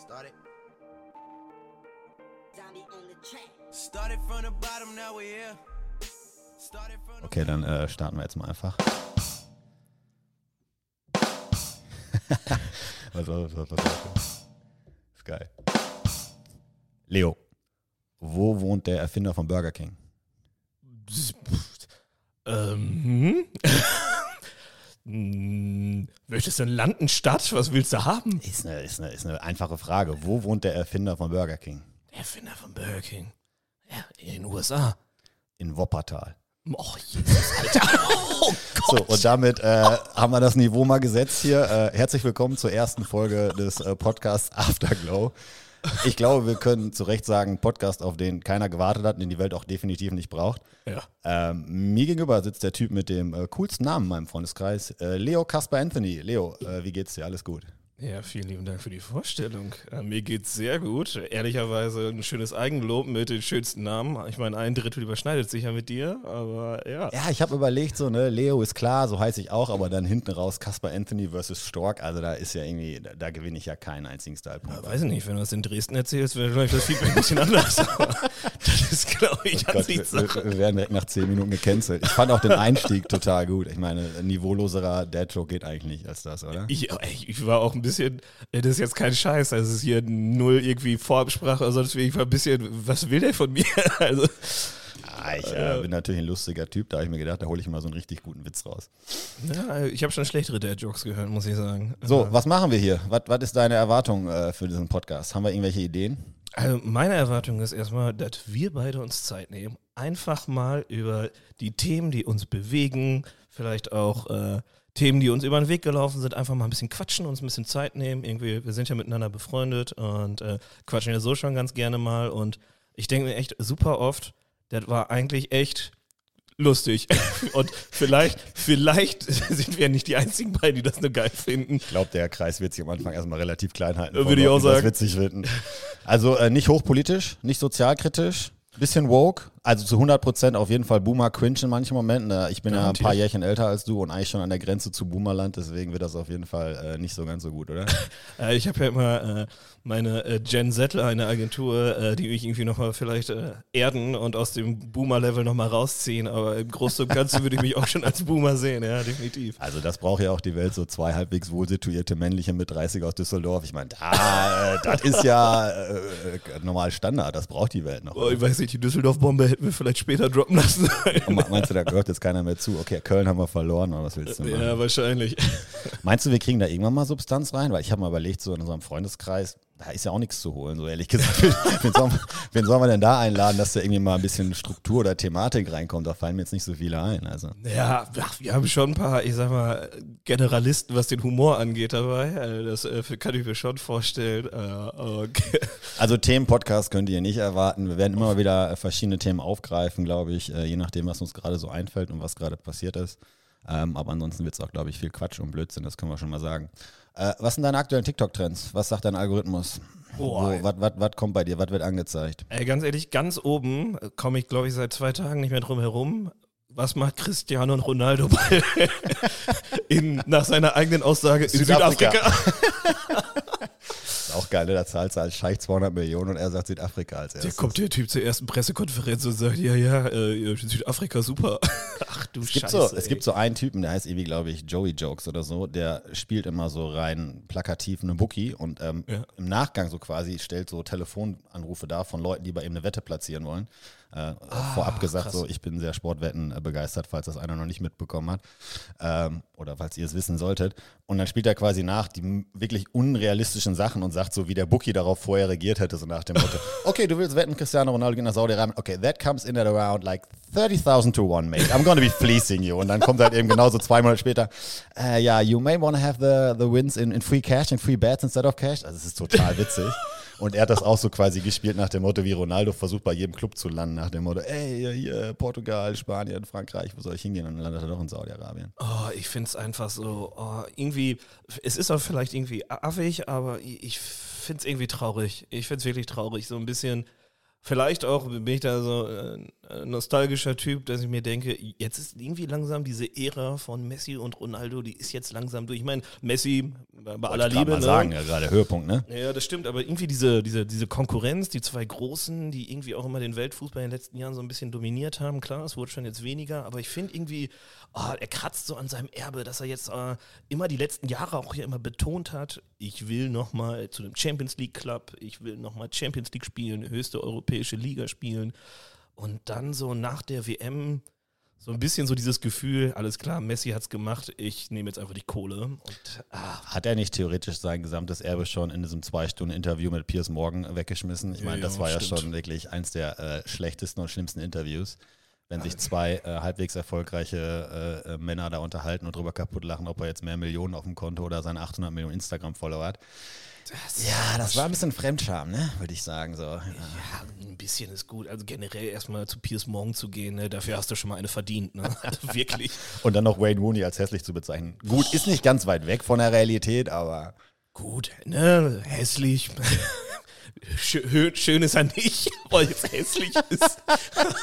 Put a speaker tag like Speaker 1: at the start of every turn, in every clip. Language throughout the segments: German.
Speaker 1: Started.
Speaker 2: Okay, dann äh, starten wir jetzt mal einfach. was, was, was, was, was, Ist geil. Leo, wo wohnt der Erfinder von Burger King?
Speaker 3: Ähm, hm, möchtest du ein Land, eine Stadt? Was willst du haben?
Speaker 2: Ist eine, ist, eine, ist eine einfache Frage. Wo wohnt der Erfinder von Burger King?
Speaker 3: Der Erfinder von Burger King. Ja, in den USA.
Speaker 2: In Woppertal.
Speaker 3: Oh, Jesus, Alter. Oh
Speaker 2: So, und damit äh, haben wir das Niveau mal gesetzt hier. Äh, herzlich willkommen zur ersten Folge des äh, Podcasts Afterglow. Ich glaube, wir können zu Recht sagen, Podcast, auf den keiner gewartet hat und den die Welt auch definitiv nicht braucht.
Speaker 3: Ja.
Speaker 2: Ähm, mir gegenüber sitzt der Typ mit dem äh, coolsten Namen in meinem Freundeskreis, äh, Leo Kasper Anthony. Leo, äh, wie geht's dir? Alles gut?
Speaker 3: Ja, vielen lieben Dank für die Vorstellung. Äh, mir geht's sehr gut. Ehrlicherweise ein schönes Eigenlob mit den schönsten Namen. Ich meine, ein Drittel überschneidet sich ja mit dir, aber ja.
Speaker 2: Ja, ich habe überlegt, so, ne, Leo ist klar, so heiße ich auch, aber dann hinten raus Kasper Anthony versus Stork, also da ist ja irgendwie, da, da gewinne ich ja keinen einzigen Stylepunkt.
Speaker 3: Weiß ich nicht, wenn du das in Dresden erzählst, wäre vielleicht das Feedback ein bisschen anders. Aber das ist, glaube ich,
Speaker 2: Oh Gott, wir, wir werden direkt nach 10 Minuten gecancelt. Ich fand auch den Einstieg total gut. Ich meine, ein niveauloserer Dad-Joke geht eigentlich nicht als das, oder?
Speaker 3: Ich, ich, war auch ein bisschen, äh, das ist jetzt kein Scheiß, also es ist hier null irgendwie Vorabsprache oder sonst wie, ich war ein bisschen, was will der von mir? Also,
Speaker 2: Ah, ich äh, bin natürlich ein lustiger Typ, da habe ich mir gedacht, da hole ich mal so einen richtig guten Witz raus.
Speaker 3: ja, ich habe schon schlechtere Dad-Jokes gehört, muss ich sagen.
Speaker 2: So,
Speaker 3: Äh,
Speaker 2: was machen wir hier? Was, was ist deine Erwartung äh, für diesen Podcast? Haben wir irgendwelche Ideen?
Speaker 3: Also meine Erwartung ist erstmal, dass wir beide uns Zeit nehmen, einfach mal über die Themen, die uns bewegen, vielleicht auch äh, Themen, die uns über den Weg gelaufen sind, einfach mal ein bisschen quatschen, uns ein bisschen Zeit nehmen. Irgendwie, wir sind ja miteinander befreundet und äh, quatschen ja so schon ganz gerne mal. Und ich denke mir echt super oft, das war eigentlich echt lustig. und vielleicht, vielleicht sind wir nicht die einzigen beiden, die das nur geil finden.
Speaker 2: Ich glaube, der Kreis wird sich am Anfang erstmal relativ klein halten.
Speaker 3: Würde ich
Speaker 2: Leuten,
Speaker 3: auch
Speaker 2: die
Speaker 3: sagen.
Speaker 2: Das witzig finden. Also äh, nicht hochpolitisch, nicht sozialkritisch, bisschen woke. Also zu 100 Prozent auf jeden Fall Boomer Cringe in manchen Momenten. Äh, ich bin ja ein
Speaker 3: Garantiert.
Speaker 2: paar Jährchen älter als du und eigentlich schon an der Grenze zu Boomerland, deswegen wird das auf jeden Fall äh, nicht so ganz so gut, oder?
Speaker 3: Äh, ich habe ja immer äh, meine äh, Gen Z, eine Agentur, äh, die mich irgendwie nochmal vielleicht äh, erden und aus dem Boomer-Level nochmal rausziehen. Aber im Großen und Ganzen würde ich mich auch schon als Boomer sehen, ja, definitiv.
Speaker 2: Also das braucht ja auch die Welt, so zwei halbwegs wohlsituierte männliche mit 30 aus Düsseldorf. Ich meine, da, das ist ja normal Standard, das braucht die Welt noch.
Speaker 3: Oh, ich weiß nicht, die Düsseldorf-Bombe hätten wir vielleicht später droppen lassen.
Speaker 2: Meinst du, da gehört jetzt keiner mehr zu? Okay, Köln haben wir verloren, oder was willst du machen?
Speaker 3: ja, wahrscheinlich.
Speaker 2: Meinst du, wir kriegen da irgendwann mal Substanz rein? Weil ich habe mal überlegt, so in unserem Freundeskreis, da ist ja auch nichts zu holen, so ehrlich gesagt. wen, sollen, wir- wen sollen wir denn da einladen, dass da irgendwie mal ein bisschen Struktur oder Thematik reinkommt? Da fallen mir jetzt nicht so viele ein. Also.
Speaker 3: Ja, ach, wir haben schon ein paar, ich sag mal, Generalisten, was den Humor angeht dabei. Also das äh, kann ich mir schon vorstellen. Äh, okay.
Speaker 2: Also Themen-Podcast könnt ihr nicht erwarten. Wir werden immer wieder verschiedene Themen aufgreifen, glaube ich, äh, je nachdem, was uns gerade so einfällt und was gerade passiert ist. Ähm, aber ansonsten wird es auch, glaube ich, viel Quatsch und Blödsinn, das können wir schon mal sagen. Äh, was sind deine aktuellen TikTok-Trends? Was sagt dein Algorithmus?
Speaker 3: Boah.
Speaker 2: Wo- Was kommt bei dir? Was wird angezeigt?
Speaker 3: Ey, ganz ehrlich, ganz oben äh, komme ich, glaube ich, seit zwei Tagen nicht mehr drum herum. Was macht Cristiano Ronaldo bei in, nach seiner eigenen Aussage in
Speaker 2: Südafrika.
Speaker 3: Südafrika?
Speaker 2: Ist auch geil, ne? da zahlst du als Scheich 200 Millionen und er sagt Südafrika als
Speaker 3: Da
Speaker 2: erstes.
Speaker 3: kommt der Typ zur ersten Pressekonferenz und sagt, ja, ja, äh, Südafrika, super. Du
Speaker 2: Es gibt,
Speaker 3: Scheiße.
Speaker 2: so, es gibt so einen Typen, der heißt irgendwie, glaube ich, Joey Jokes oder so, der spielt immer so rein plakativ eine Bookie und ähm,
Speaker 3: Ja.
Speaker 2: im Nachgang so quasi stellt so Telefonanrufe dar von Leuten, die bei ihm eine Wette platzieren wollen. Äh, vorab gesagt,
Speaker 3: krass.
Speaker 2: so ich bin sehr Sportwetten äh, begeistert, falls das einer noch nicht mitbekommen hat. Ähm, oder falls ihr es wissen solltet. Und dann spielt er quasi nach die wirklich unrealistischen Sachen und sagt so, wie der Bookie darauf vorher reagiert hätte, so nach dem Motto, okay, du willst wetten, Cristiano Ronaldo geht nach Saudi-Arabien, okay, that comes in at around like 30.000 to one, mate. I'm gonna be fleecing you. Und dann kommt halt eben genauso zwei Monate später, äh, ja, you may wanna have the, the wins in, in free cash, in free bets instead of cash. Also es ist total witzig. Und er hat das auch so quasi gespielt nach dem Motto, wie Ronaldo versucht bei jedem Club zu landen, nach dem Motto, ey, hier, Portugal, Spanien, Frankreich, wo soll ich hingehen? Und dann landet er doch in Saudi-Arabien.
Speaker 3: Oh, ich finde es einfach so, oh, irgendwie, es ist auch vielleicht irgendwie affig, aber ich, finde es irgendwie traurig. Ich finde es wirklich traurig. So ein bisschen, vielleicht auch bin ich da so äh, ein nostalgischer Typ, dass ich mir denke, jetzt ist irgendwie langsam diese Ära von Messi und Ronaldo, die ist jetzt langsam durch. Ich meine, Messi, bei
Speaker 2: Wollte
Speaker 3: aller Liebe.
Speaker 2: mal
Speaker 3: ne?
Speaker 2: sagen, ja, gerade Höhepunkt, ne?
Speaker 3: Ja, das stimmt, aber irgendwie diese, diese, diese Konkurrenz, die zwei Großen, die irgendwie auch immer den Weltfußball in den letzten Jahren so ein bisschen dominiert haben, klar, es wurde schon jetzt weniger, aber ich finde irgendwie, oh, er kratzt so an seinem Erbe, dass er jetzt äh, immer die letzten Jahre auch hier immer betont hat, ich will nochmal zu dem Champions League Club, ich will nochmal Champions League spielen, höchste europäische Liga spielen und dann so nach der WM so ein bisschen so dieses Gefühl, alles klar, Messi hat's gemacht, ich nehme jetzt einfach die Kohle und ah,
Speaker 2: Hat er nicht theoretisch sein gesamtes Erbe schon in diesem zwei Stunden Interview mit Piers Morgan weggeschmissen? Ich meine, das
Speaker 3: Ja,
Speaker 2: war ja
Speaker 3: stimmt.
Speaker 2: schon wirklich eins der äh, schlechtesten und schlimmsten Interviews. Wenn sich zwei äh, halbwegs erfolgreiche äh, äh, Männer da unterhalten und drüber kaputt lachen, ob er jetzt mehr Millionen auf dem Konto oder seine 800 Millionen Instagram-Follower hat. Ja, das war ein bisschen Fremdscham, ne? Würde ich sagen. So.
Speaker 3: Ja, ein bisschen ist gut. Also generell erstmal zu Piers Morgan zu gehen, ne? dafür hast du schon mal eine verdient. Ne? Also wirklich.
Speaker 2: Und dann noch Wayne Rooney als hässlich zu bezeichnen. Gut, ist nicht ganz weit weg von der Realität, aber
Speaker 3: Gut, ne? Hässlich. Schön, ist er nicht, weil es hässlich ist.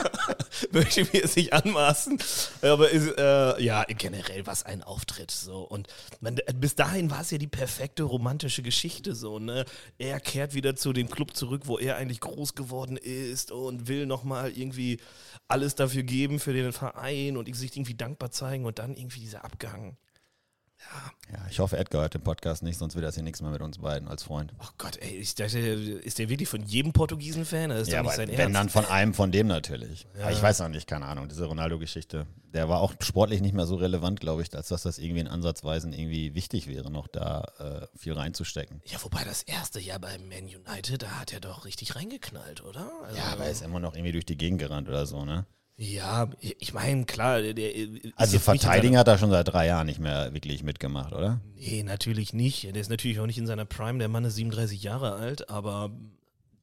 Speaker 3: Möchte ich mir jetzt nicht anmaßen. Aber ist, äh, ja, generell was ein Auftritt. So. Und man, bis dahin war es ja die perfekte romantische Geschichte. So, ne? Er kehrt wieder zu dem Club zurück, wo er eigentlich groß geworden ist und will nochmal irgendwie alles dafür geben für den Verein und sich irgendwie dankbar zeigen und dann irgendwie dieser Abgang.
Speaker 2: Ja, ich hoffe, Edgar hört den Podcast nicht, sonst will das hier nichts mehr mit uns beiden als Freund.
Speaker 3: Oh Gott, ey, ich dachte, ist der wirklich von jedem Portugiesen Fan? Das ist
Speaker 2: Ja, aber
Speaker 3: nicht sein
Speaker 2: wenn dann
Speaker 3: Ernst.
Speaker 2: von einem von dem natürlich.
Speaker 3: Ja.
Speaker 2: Ich weiß noch nicht, keine Ahnung, diese Ronaldo-Geschichte. Der war auch sportlich nicht mehr so relevant, glaube ich, als dass das irgendwie in Ansatzweisen irgendwie wichtig wäre, noch da äh, viel reinzustecken.
Speaker 3: Ja, wobei das erste Jahr beim Man United, da hat er doch richtig reingeknallt, oder? Also,
Speaker 2: Ja, aber er ist immer noch irgendwie durch die Gegend gerannt oder so, ne?
Speaker 3: Ja, ich meine, klar, ist
Speaker 2: Also Verteidigen hat er schon seit drei Jahren nicht mehr wirklich mitgemacht, oder?
Speaker 3: Nee, natürlich nicht. Der ist natürlich auch nicht in seiner Prime. Der Mann ist 37 Jahre alt, aber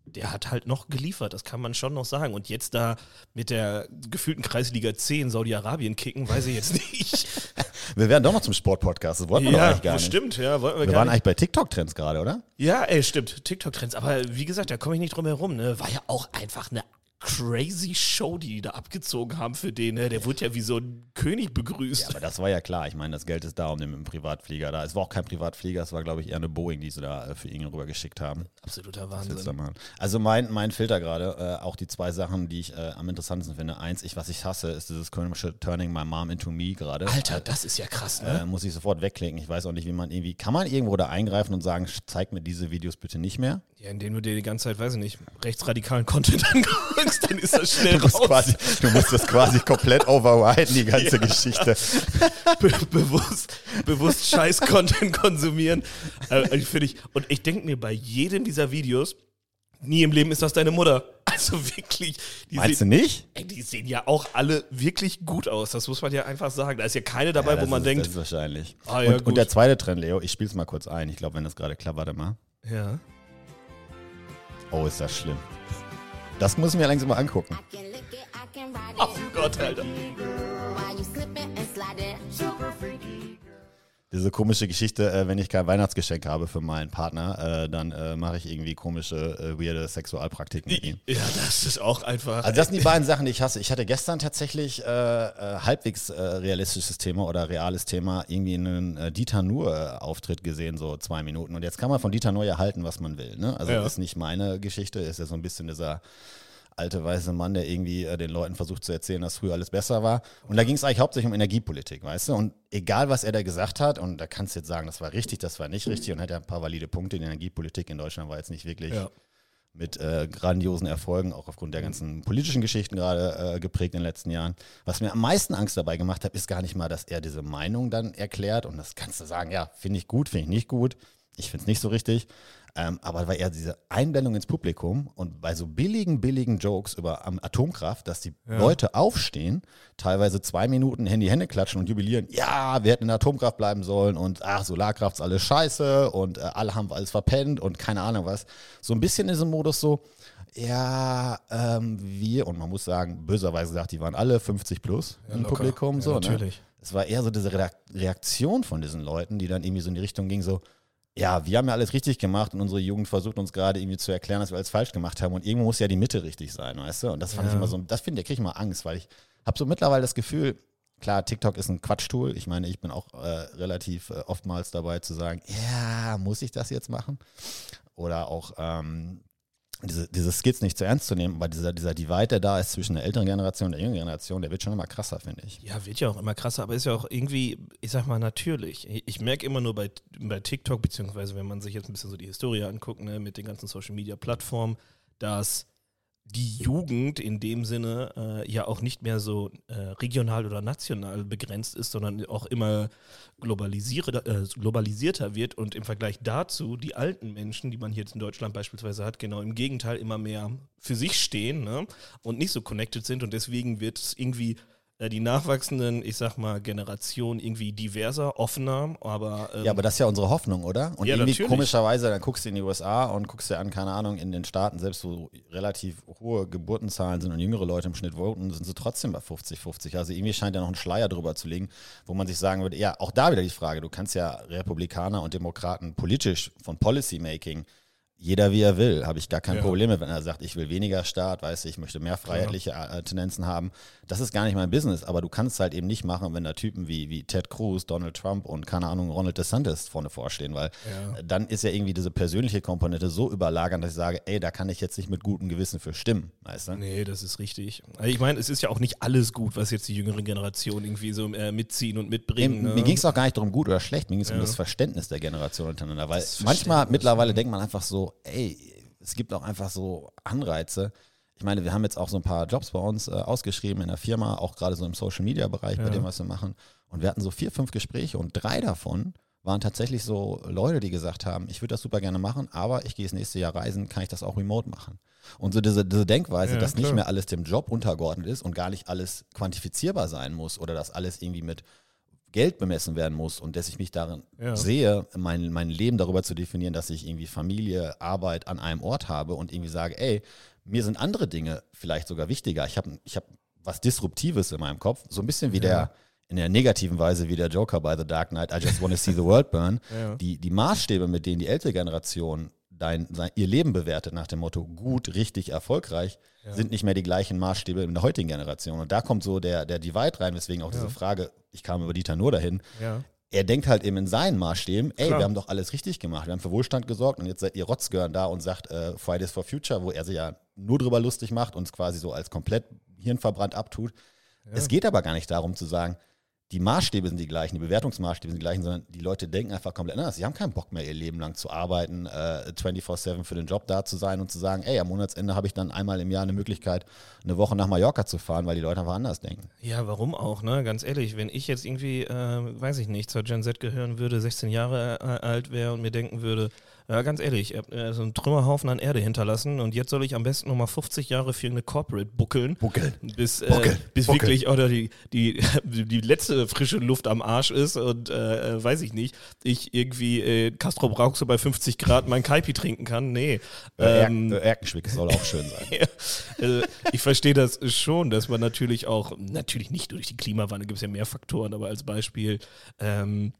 Speaker 3: der hat halt noch geliefert, das kann man schon noch sagen. Und jetzt da mit der gefühlten Kreisliga C in Saudi-Arabien kicken, weiß ich jetzt nicht.
Speaker 2: Wir werden doch noch zum Sportpodcast, das wollten wir doch
Speaker 3: ja,
Speaker 2: eigentlich gar nicht.
Speaker 3: stimmt, ja, wollten wir,
Speaker 2: Wir waren
Speaker 3: nicht.
Speaker 2: eigentlich bei TikTok-Trends gerade, oder?
Speaker 3: Ja, ey, stimmt. TikTok-Trends. Aber wie gesagt, da komme ich nicht drum herum. Ne? War ja auch einfach eine crazy Show, die die da abgezogen haben für den. Ne? Der wurde ja wie so ein König begrüßt.
Speaker 2: Ja, aber das war ja klar. Ich meine, das Geld ist da, um den mit dem Privatflieger da. Es war auch kein Privatflieger, es war, glaube ich, eher eine Boeing, die sie da äh, für ihn rübergeschickt haben.
Speaker 3: Absoluter Wahnsinn.
Speaker 2: Also mein, mein Filter gerade, äh, auch die zwei Sachen, die ich äh, am interessantesten finde. Eins, ich, was ich hasse, ist dieses komische Turning My Mom into Me gerade.
Speaker 3: Alter, das ist ja krass, ne?
Speaker 2: Äh, muss ich sofort wegklicken. Ich weiß auch nicht, wie man irgendwie, kann man irgendwo da eingreifen und sagen, zeig mir diese Videos bitte nicht mehr?
Speaker 3: Ja, indem du dir die ganze Zeit, weiß ich nicht, rechtsradikalen Content anguckst, dann ist das schnell
Speaker 2: Du musst,
Speaker 3: raus.
Speaker 2: quasi, du musst das quasi komplett overriden, die ganze Geschichte.
Speaker 3: Be bewusst, bewusst Scheiß-Content konsumieren. Äh, ich find ich, und ich denke mir bei jedem dieser Videos, nie im Leben ist das deine Mutter. Also wirklich, die
Speaker 2: Meinst du
Speaker 3: sehen,
Speaker 2: nicht?
Speaker 3: ey, die sehen ja auch alle wirklich gut aus. Das muss man ja einfach sagen. Da ist ja keine dabei,
Speaker 2: Ja,
Speaker 3: wo man
Speaker 2: ist,
Speaker 3: denkt,
Speaker 2: Das ist wahrscheinlich.
Speaker 3: Ah, ja,
Speaker 2: und, und der zweite Trend, Leo, ich spiel's mal kurz ein. Ich glaube, wenn das gerade klappt, warte mal.
Speaker 3: ja.
Speaker 2: Oh, ist das schlimm. Das muss ich mir langsam mal angucken.
Speaker 3: Oh. Gott, Alter.
Speaker 2: Diese komische Geschichte, äh, wenn ich kein Weihnachtsgeschenk habe für meinen Partner, äh, dann äh, mache ich irgendwie komische, äh, weirde Sexualpraktiken mit ihm.
Speaker 3: Ja, das ist auch einfach.
Speaker 2: Also das sind die beiden Sachen, die ich hasse. Ich hatte gestern tatsächlich äh, äh, halbwegs realistisches Thema oder reales Thema, irgendwie einen Dieter Nuhr-Auftritt gesehen, so zwei Minuten. Und jetzt kann man von Dieter Nuhr ja halten, was man will. Ne? Also
Speaker 3: Ja.
Speaker 2: ist nicht meine Geschichte, ist ja so ein bisschen dieser alte weiße Mann, der irgendwie äh, den Leuten versucht zu erzählen, dass früher alles besser war. Und da ging es eigentlich hauptsächlich um Energiepolitik, weißt du? Und egal, was er da gesagt hat, und da kannst du jetzt sagen, das war richtig, das war nicht richtig und hat ja ein paar valide Punkte. Die Energiepolitik in Deutschland war jetzt nicht wirklich
Speaker 3: Ja.
Speaker 2: mit äh, grandiosen Erfolgen, auch aufgrund der ganzen politischen Geschichten gerade äh, geprägt in den letzten Jahren. Was mir am meisten Angst dabei gemacht hat, ist gar nicht mal, dass er diese Meinung dann erklärt und das kannst du sagen, ja, finde ich gut, finde ich nicht gut, ich finde es nicht so richtig. Ähm, aber weil er diese Einblendung ins Publikum und bei so billigen, billigen Jokes über Atomkraft, dass die Leute aufstehen, teilweise zwei Minuten Handy Hände klatschen und jubilieren, ja, wir hätten in der Atomkraft bleiben sollen und ach, Solarkraft ist alles scheiße und äh, alle haben alles verpennt und keine Ahnung was. So ein bisschen in diesem Modus so, ja, ähm, wir, und man muss sagen, böserweise gesagt, die waren alle 50 plus im
Speaker 3: locker.
Speaker 2: Publikum.
Speaker 3: Ja,
Speaker 2: so,
Speaker 3: natürlich.
Speaker 2: Ne? Es war eher so diese Reak- Reaktion von diesen Leuten, die dann irgendwie so in die Richtung ging, so, ja, wir haben ja alles richtig gemacht und unsere Jugend versucht uns gerade irgendwie zu erklären, dass wir alles falsch gemacht haben und irgendwo muss ja die Mitte richtig sein, weißt du? Und das fand ich
Speaker 3: Ja.
Speaker 2: immer so, das finde ich, da kriege ich mal Angst, weil ich habe so mittlerweile das Gefühl, klar, TikTok ist ein Quatschtool. Ich meine, ich bin auch äh, relativ äh, oftmals dabei zu sagen, ja, muss ich das jetzt machen? Oder auch ähm, diese, diese Skits nicht zu ernst zu nehmen, weil dieser, dieser Divide, der da ist zwischen der älteren Generation und der jüngeren Generation, der wird schon immer krasser, finde ich.
Speaker 3: Ja, wird ja auch immer krasser, aber ist ja auch irgendwie, ich sag mal, natürlich. Ich, ich merke immer nur bei, bei TikTok, beziehungsweise wenn man sich jetzt ein bisschen so die Historie anguckt, ne, mit den ganzen Social Media Plattformen, dass die Jugend in dem Sinne äh, ja auch nicht mehr so äh, regional oder national begrenzt ist, sondern auch immer äh, globalisierter wird und im Vergleich dazu die alten Menschen, die man hier in Deutschland beispielsweise hat, genau im Gegenteil immer mehr für sich stehen ne? und nicht so connected sind und deswegen wird es irgendwie die nachwachsenden, ich sag mal, Generationen irgendwie diverser, offener, aber. Ähm,
Speaker 2: Ja, aber das ist ja unsere Hoffnung, oder? Und
Speaker 3: Ja,
Speaker 2: irgendwie
Speaker 3: natürlich.
Speaker 2: komischerweise, dann guckst du in die USA und guckst dir an, keine Ahnung, in den Staaten, selbst wo relativ hohe Geburtenzahlen sind und jüngere Leute im Schnitt voten, sind sie trotzdem bei 50, 50. Also irgendwie scheint ja noch ein Schleier drüber zu liegen, wo man sich sagen würde, ja, auch da wieder die Frage, du kannst ja Republikaner und Demokraten politisch von Policymaking jeder wie er will, habe ich gar kein
Speaker 3: Ja.
Speaker 2: Problem mit, wenn er sagt, ich will weniger Staat, weiß ich, ich möchte mehr freiheitliche äh, Tendenzen haben. Das ist gar nicht mein Business, aber du kannst es halt eben nicht machen, wenn da Typen wie, wie Ted Cruz, Donald Trump und keine Ahnung, Ronald DeSantis vorne vorstehen, weil
Speaker 3: Ja.
Speaker 2: dann ist ja irgendwie diese persönliche Komponente so überlagernd, dass ich sage, ey, da kann ich jetzt nicht mit gutem Gewissen für stimmen, weißt du?
Speaker 3: Nee, das ist richtig. Also Ich meine, es ist ja auch nicht alles gut, was jetzt die jüngere Generation irgendwie so äh, mitziehen und mitbringen.
Speaker 2: Mir,
Speaker 3: ne?
Speaker 2: mir ging es auch gar nicht darum, gut oder schlecht, mir ging es um
Speaker 3: Ja.
Speaker 2: das Verständnis der Generation untereinander. Weil manchmal, mittlerweile denkt man einfach so, ey, es gibt auch einfach so Anreize. Ich meine, wir haben jetzt auch so ein paar Jobs bei uns äh, ausgeschrieben in der Firma, auch gerade so im Social Media Bereich, bei
Speaker 3: Ja.
Speaker 2: dem, was wir machen. Und wir hatten so vier, fünf Gespräche und drei davon waren tatsächlich so Leute, die gesagt haben, ich würde das super gerne machen, aber ich gehe das nächste Jahr reisen, kann ich das auch remote machen. Und so diese, diese Denkweise,
Speaker 3: Ja,
Speaker 2: dass nicht
Speaker 3: klar.
Speaker 2: mehr alles dem Job untergeordnet ist und gar nicht alles quantifizierbar sein muss oder dass alles irgendwie mit Geld bemessen werden muss und dass ich mich darin
Speaker 3: Ja.
Speaker 2: sehe, mein, mein Leben darüber zu definieren, dass ich irgendwie Familie, Arbeit an einem Ort habe und irgendwie sage, ey, mir sind andere Dinge vielleicht sogar wichtiger. Ich habe ich hab was Disruptives in meinem Kopf, so ein bisschen wie der, in der negativen Weise wie der Joker bei The Dark Knight, I just want to see the world burn.
Speaker 3: Ja.
Speaker 2: Die, die Maßstäbe, mit denen die ältere Generation dein, sein, ihr Leben bewertet nach dem Motto gut, richtig, erfolgreich, sind nicht mehr die gleichen Maßstäbe in der heutigen Generation. Und da kommt so der, der Divide rein, weswegen auch diese Frage, ich kam über Dieter nur dahin,
Speaker 3: Ja.
Speaker 2: er denkt halt eben in seinen Maßstäben, ey,
Speaker 3: Klar.
Speaker 2: wir haben doch alles richtig gemacht, wir haben für Wohlstand gesorgt und jetzt seid ihr Rotzgörn da und sagt äh, Fridays for Future, wo er sich ja nur drüber lustig macht und es quasi so als komplett hirnverbrannt abtut. Es geht aber gar nicht darum zu sagen, die Maßstäbe sind die gleichen, die Bewertungsmaßstäbe sind die gleichen, sondern die Leute denken einfach komplett anders. Sie haben keinen Bock mehr, ihr Leben lang zu arbeiten, äh, 24-7 für den Job da zu sein und zu sagen, ey, am Monatsende habe ich dann einmal im Jahr eine Möglichkeit, eine Woche nach Mallorca zu fahren, weil die Leute einfach anders denken.
Speaker 3: Ja, warum auch, ne? Ganz ehrlich, wenn ich jetzt irgendwie, äh, weiß ich nicht, zur Gen Z gehören würde, 16 Jahre äh, alt wäre und mir denken würde, ja, ganz ehrlich, ich habe äh, so einen Trümmerhaufen an Erde hinterlassen und jetzt soll ich am besten nochmal 50 Jahre für eine Corporate buckeln.
Speaker 2: Buckeln.
Speaker 3: Bis, äh,
Speaker 2: Buckeln.
Speaker 3: bis
Speaker 2: Buckeln.
Speaker 3: wirklich oder die, die, die letzte frische Luft am Arsch ist und äh, äh, weiß ich nicht, ich irgendwie äh, Castro Brauxel bei 50 Grad mein Kaipi trinken kann. Nee.
Speaker 2: Äh,
Speaker 3: Ähm,
Speaker 2: Er- Erkenschwick soll auch schön sein.
Speaker 3: äh, ich verstehe das schon, dass man natürlich auch, natürlich nicht durch die Klimawandel, gibt es ja mehr Faktoren, aber als Beispiel, ähm,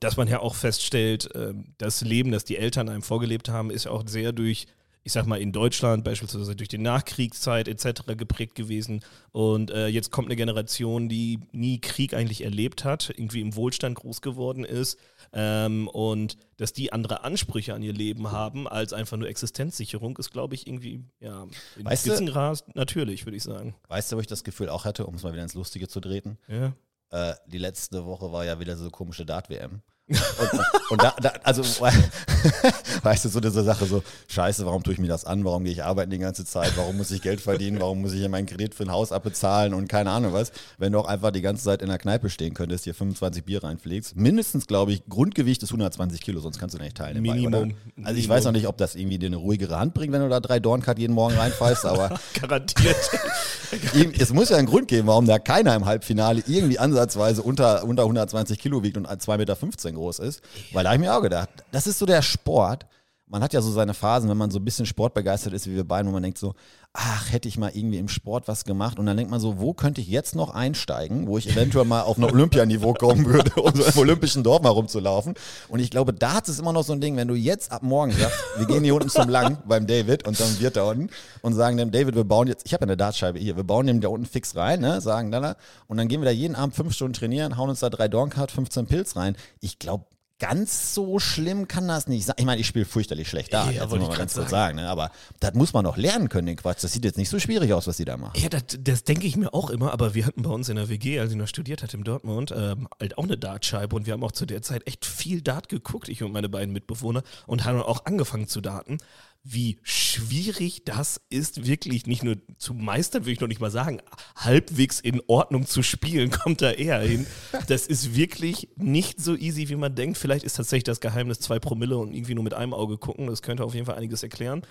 Speaker 3: dass man ja auch feststellt, ähm, das Leben, das die Eltern einem vorgelebt haben, ist auch sehr durch, ich sag mal, in Deutschland beispielsweise durch die Nachkriegszeit etc. geprägt gewesen. Und äh, jetzt kommt eine Generation, die nie Krieg eigentlich erlebt hat, irgendwie im Wohlstand groß geworden ist. Ähm, und dass die andere Ansprüche an ihr Leben haben als einfach nur Existenzsicherung, ist, glaube ich, irgendwie, ja, in
Speaker 2: Weißt du-
Speaker 3: gewissen Grad natürlich, würde ich sagen.
Speaker 2: Weißt du, wo ich das Gefühl auch hatte, um es mal wieder ins Lustige zu treten?
Speaker 3: Ja.
Speaker 2: Äh, die letzte Woche war ja wieder so komische Dart-WM. Und, und da, da, also, weißt du, so diese Sache, so, scheiße, warum tue ich mir das an? Warum gehe ich arbeiten die ganze Zeit? Warum muss ich Geld verdienen? Warum muss ich hier meinen Kredit für ein Haus abbezahlen und keine Ahnung was? Wenn du auch einfach die ganze Zeit in der Kneipe stehen könntest, hier 25 Bier reinpflegst. Mindestens, glaube ich, Grundgewicht ist 120 Kilo, sonst kannst du nicht teilnehmen. bei,
Speaker 3: Minimum.
Speaker 2: Oder? Also ich weiß noch nicht, ob das irgendwie dir eine ruhigere Hand bringt, wenn du da drei Dorncut jeden Morgen reinfallst, aber
Speaker 3: Garantiert.
Speaker 2: Es muss ja einen Grund geben, warum da keiner im Halbfinale irgendwie ansatzweise unter, unter 120 Kilo wiegt und 2,15 Meter groß ist. Weil da habe ich mir auch gedacht, das ist so der Sport, man hat ja so seine Phasen, wenn man so ein bisschen sportbegeistert ist, wie wir beiden, wo man denkt so, ach, hätte ich mal irgendwie im Sport was gemacht. Und dann denkt man so, wo könnte ich jetzt noch einsteigen, wo ich eventuell mal auf ein Olympianiveau kommen würde, um so im olympischen Dorf mal rumzulaufen. Und ich glaube, da hat es immer noch so ein Ding, wenn du jetzt ab morgen sagst, wir gehen hier unten zum Lang beim David und dann wird da unten und sagen dem David, wir bauen jetzt, ich habe ja eine Dartscheibe hier, wir bauen dem da unten fix rein, ne, sagen dann, und dann gehen wir da jeden Abend fünf Stunden trainieren, hauen uns da drei Dornkart, 15 Pilz rein. Ich glaube, ganz so schlimm kann das nicht sein. Ich meine, ich spiele fürchterlich schlecht da,
Speaker 3: Ja, wollte
Speaker 2: muss man ganz kurz
Speaker 3: sagen.
Speaker 2: sagen. Ne? Aber das muss man doch lernen können, den Quatsch. Das sieht jetzt nicht so schwierig aus, was die da machen.
Speaker 3: Ja, das, das denke ich mir auch immer, aber wir hatten bei uns in der WG, als ich noch studiert hatte in Dortmund, ähm, halt auch eine Dartscheibe und wir haben auch zu der Zeit echt viel Dart geguckt, ich und meine beiden Mitbewohner, und haben auch angefangen zu daten. Wie schwierig das ist, wirklich nicht nur zu meistern, würde ich noch nicht mal sagen, halbwegs in Ordnung zu spielen, kommt da eher hin. Das ist wirklich nicht so easy, wie man denkt. Vielleicht ist tatsächlich das Geheimnis zwei Promille und irgendwie nur mit einem Auge gucken. Das könnte auf jeden Fall einiges erklären.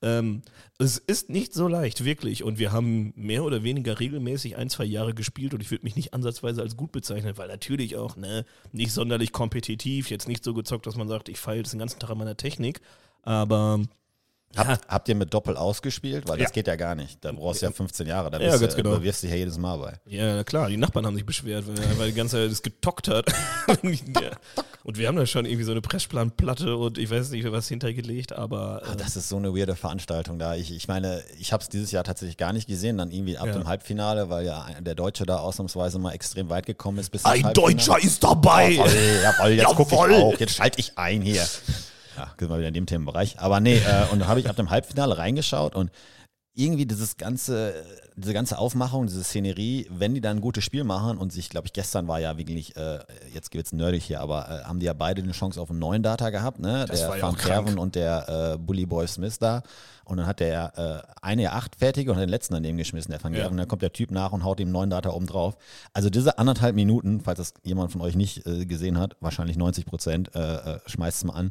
Speaker 3: Ähm, es ist nicht so leicht, wirklich. Und wir haben mehr oder weniger regelmäßig ein, zwei Jahre gespielt und ich würde mich nicht ansatzweise als gut bezeichnen, weil natürlich auch ne, nicht sonderlich kompetitiv, jetzt nicht so gezockt, dass man sagt, ich feile jetzt den ganzen Tag an meiner Technik. Aber
Speaker 2: Habt, habt ihr mit Doppel ausgespielt? Weil das
Speaker 3: Ja.
Speaker 2: geht ja gar nicht. Da brauchst du ja 15 Jahre. Da
Speaker 3: Ja, ganz
Speaker 2: du,
Speaker 3: genau.
Speaker 2: da wirfst du dich ja jedes Mal bei.
Speaker 3: Ja, klar, die Nachbarn haben sich beschwert, weil, weil die ganze Zeit das getockt hat. ja. Und wir haben da schon irgendwie so eine Pressplanplatte und ich weiß nicht, was hintergelegt, aber
Speaker 2: Ah,
Speaker 3: äh,
Speaker 2: Das ist so eine weirde Veranstaltung da. Ich, ich meine, ich habe es dieses Jahr tatsächlich gar nicht gesehen. Dann irgendwie ab
Speaker 3: Ja.
Speaker 2: dem Halbfinale, weil ja der Deutsche da ausnahmsweise mal extrem weit gekommen ist. Bis
Speaker 3: ein. Deutscher ist dabei!
Speaker 2: Jawohl, jawohl, jetzt gucke ich auch, jetzt schalte ich ein hier. Ja, sind wir wieder in dem Themenbereich. Aber nee, äh, und da habe ich ab dem Halbfinale reingeschaut und irgendwie dieses ganze, diese ganze Aufmachung, diese Szenerie, wenn die dann ein gutes Spiel machen und sich, glaube ich, gestern war ja wirklich, äh, jetzt wird's nerdig hier, aber äh, haben die ja beide eine Chance auf einen neuen Data gehabt, ne?
Speaker 3: Das
Speaker 2: der
Speaker 3: ja
Speaker 2: Van. Kerven und der äh, Bully Boy Smith da. Und dann hat der äh, eine ja acht fertig und hat den letzten daneben geschmissen, der Van
Speaker 3: Ja.
Speaker 2: Gerven. Und dann kommt der Typ nach und haut einen neuen Data oben drauf. Also diese anderthalb Minuten, falls das jemand von euch nicht äh, gesehen hat, wahrscheinlich 90 Prozent, äh, äh, schmeißt es mal an.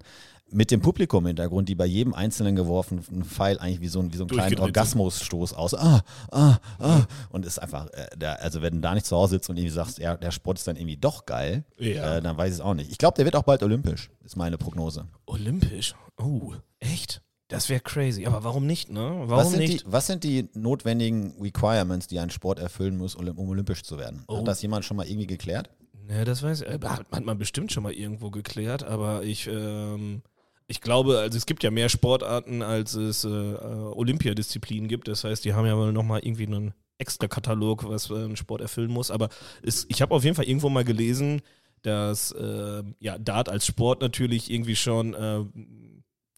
Speaker 2: Mit dem Publikum im Hintergrund, die bei jedem einzelnen geworfenen Pfeil eigentlich wie so ein, wie so einen kleinen. Orgasmusstoß aus. Ah, ah, ah. Und ist einfach, äh, der, also wenn du da nicht zu Hause sitzt und irgendwie sagst, ja, der Sport ist dann irgendwie doch geil,
Speaker 3: Ja.
Speaker 2: äh, dann weiß ich es auch nicht. Ich glaube, der wird auch bald olympisch, ist meine Prognose.
Speaker 3: Olympisch? Oh, echt? Das wäre crazy. Aber warum nicht, ne? Warum
Speaker 2: Was sind,
Speaker 3: nicht?
Speaker 2: die, was sind die notwendigen Requirements, die ein Sport erfüllen muss, um um olympisch zu werden?
Speaker 3: Oh.
Speaker 2: Hat das jemand schon mal irgendwie geklärt?
Speaker 3: Ja, das weiß äh, hat, hat man bestimmt schon mal irgendwo geklärt, aber ich, ähm, ich glaube, also es gibt ja mehr Sportarten, als es äh, äh, Olympiadisziplinen gibt. Das heißt, die haben ja wohl nochmal irgendwie einen extra Katalog, was äh, ein Sport erfüllen muss. Aber es, ich habe auf jeden Fall irgendwo mal gelesen, dass äh, ja, Dart als Sport natürlich irgendwie schon äh,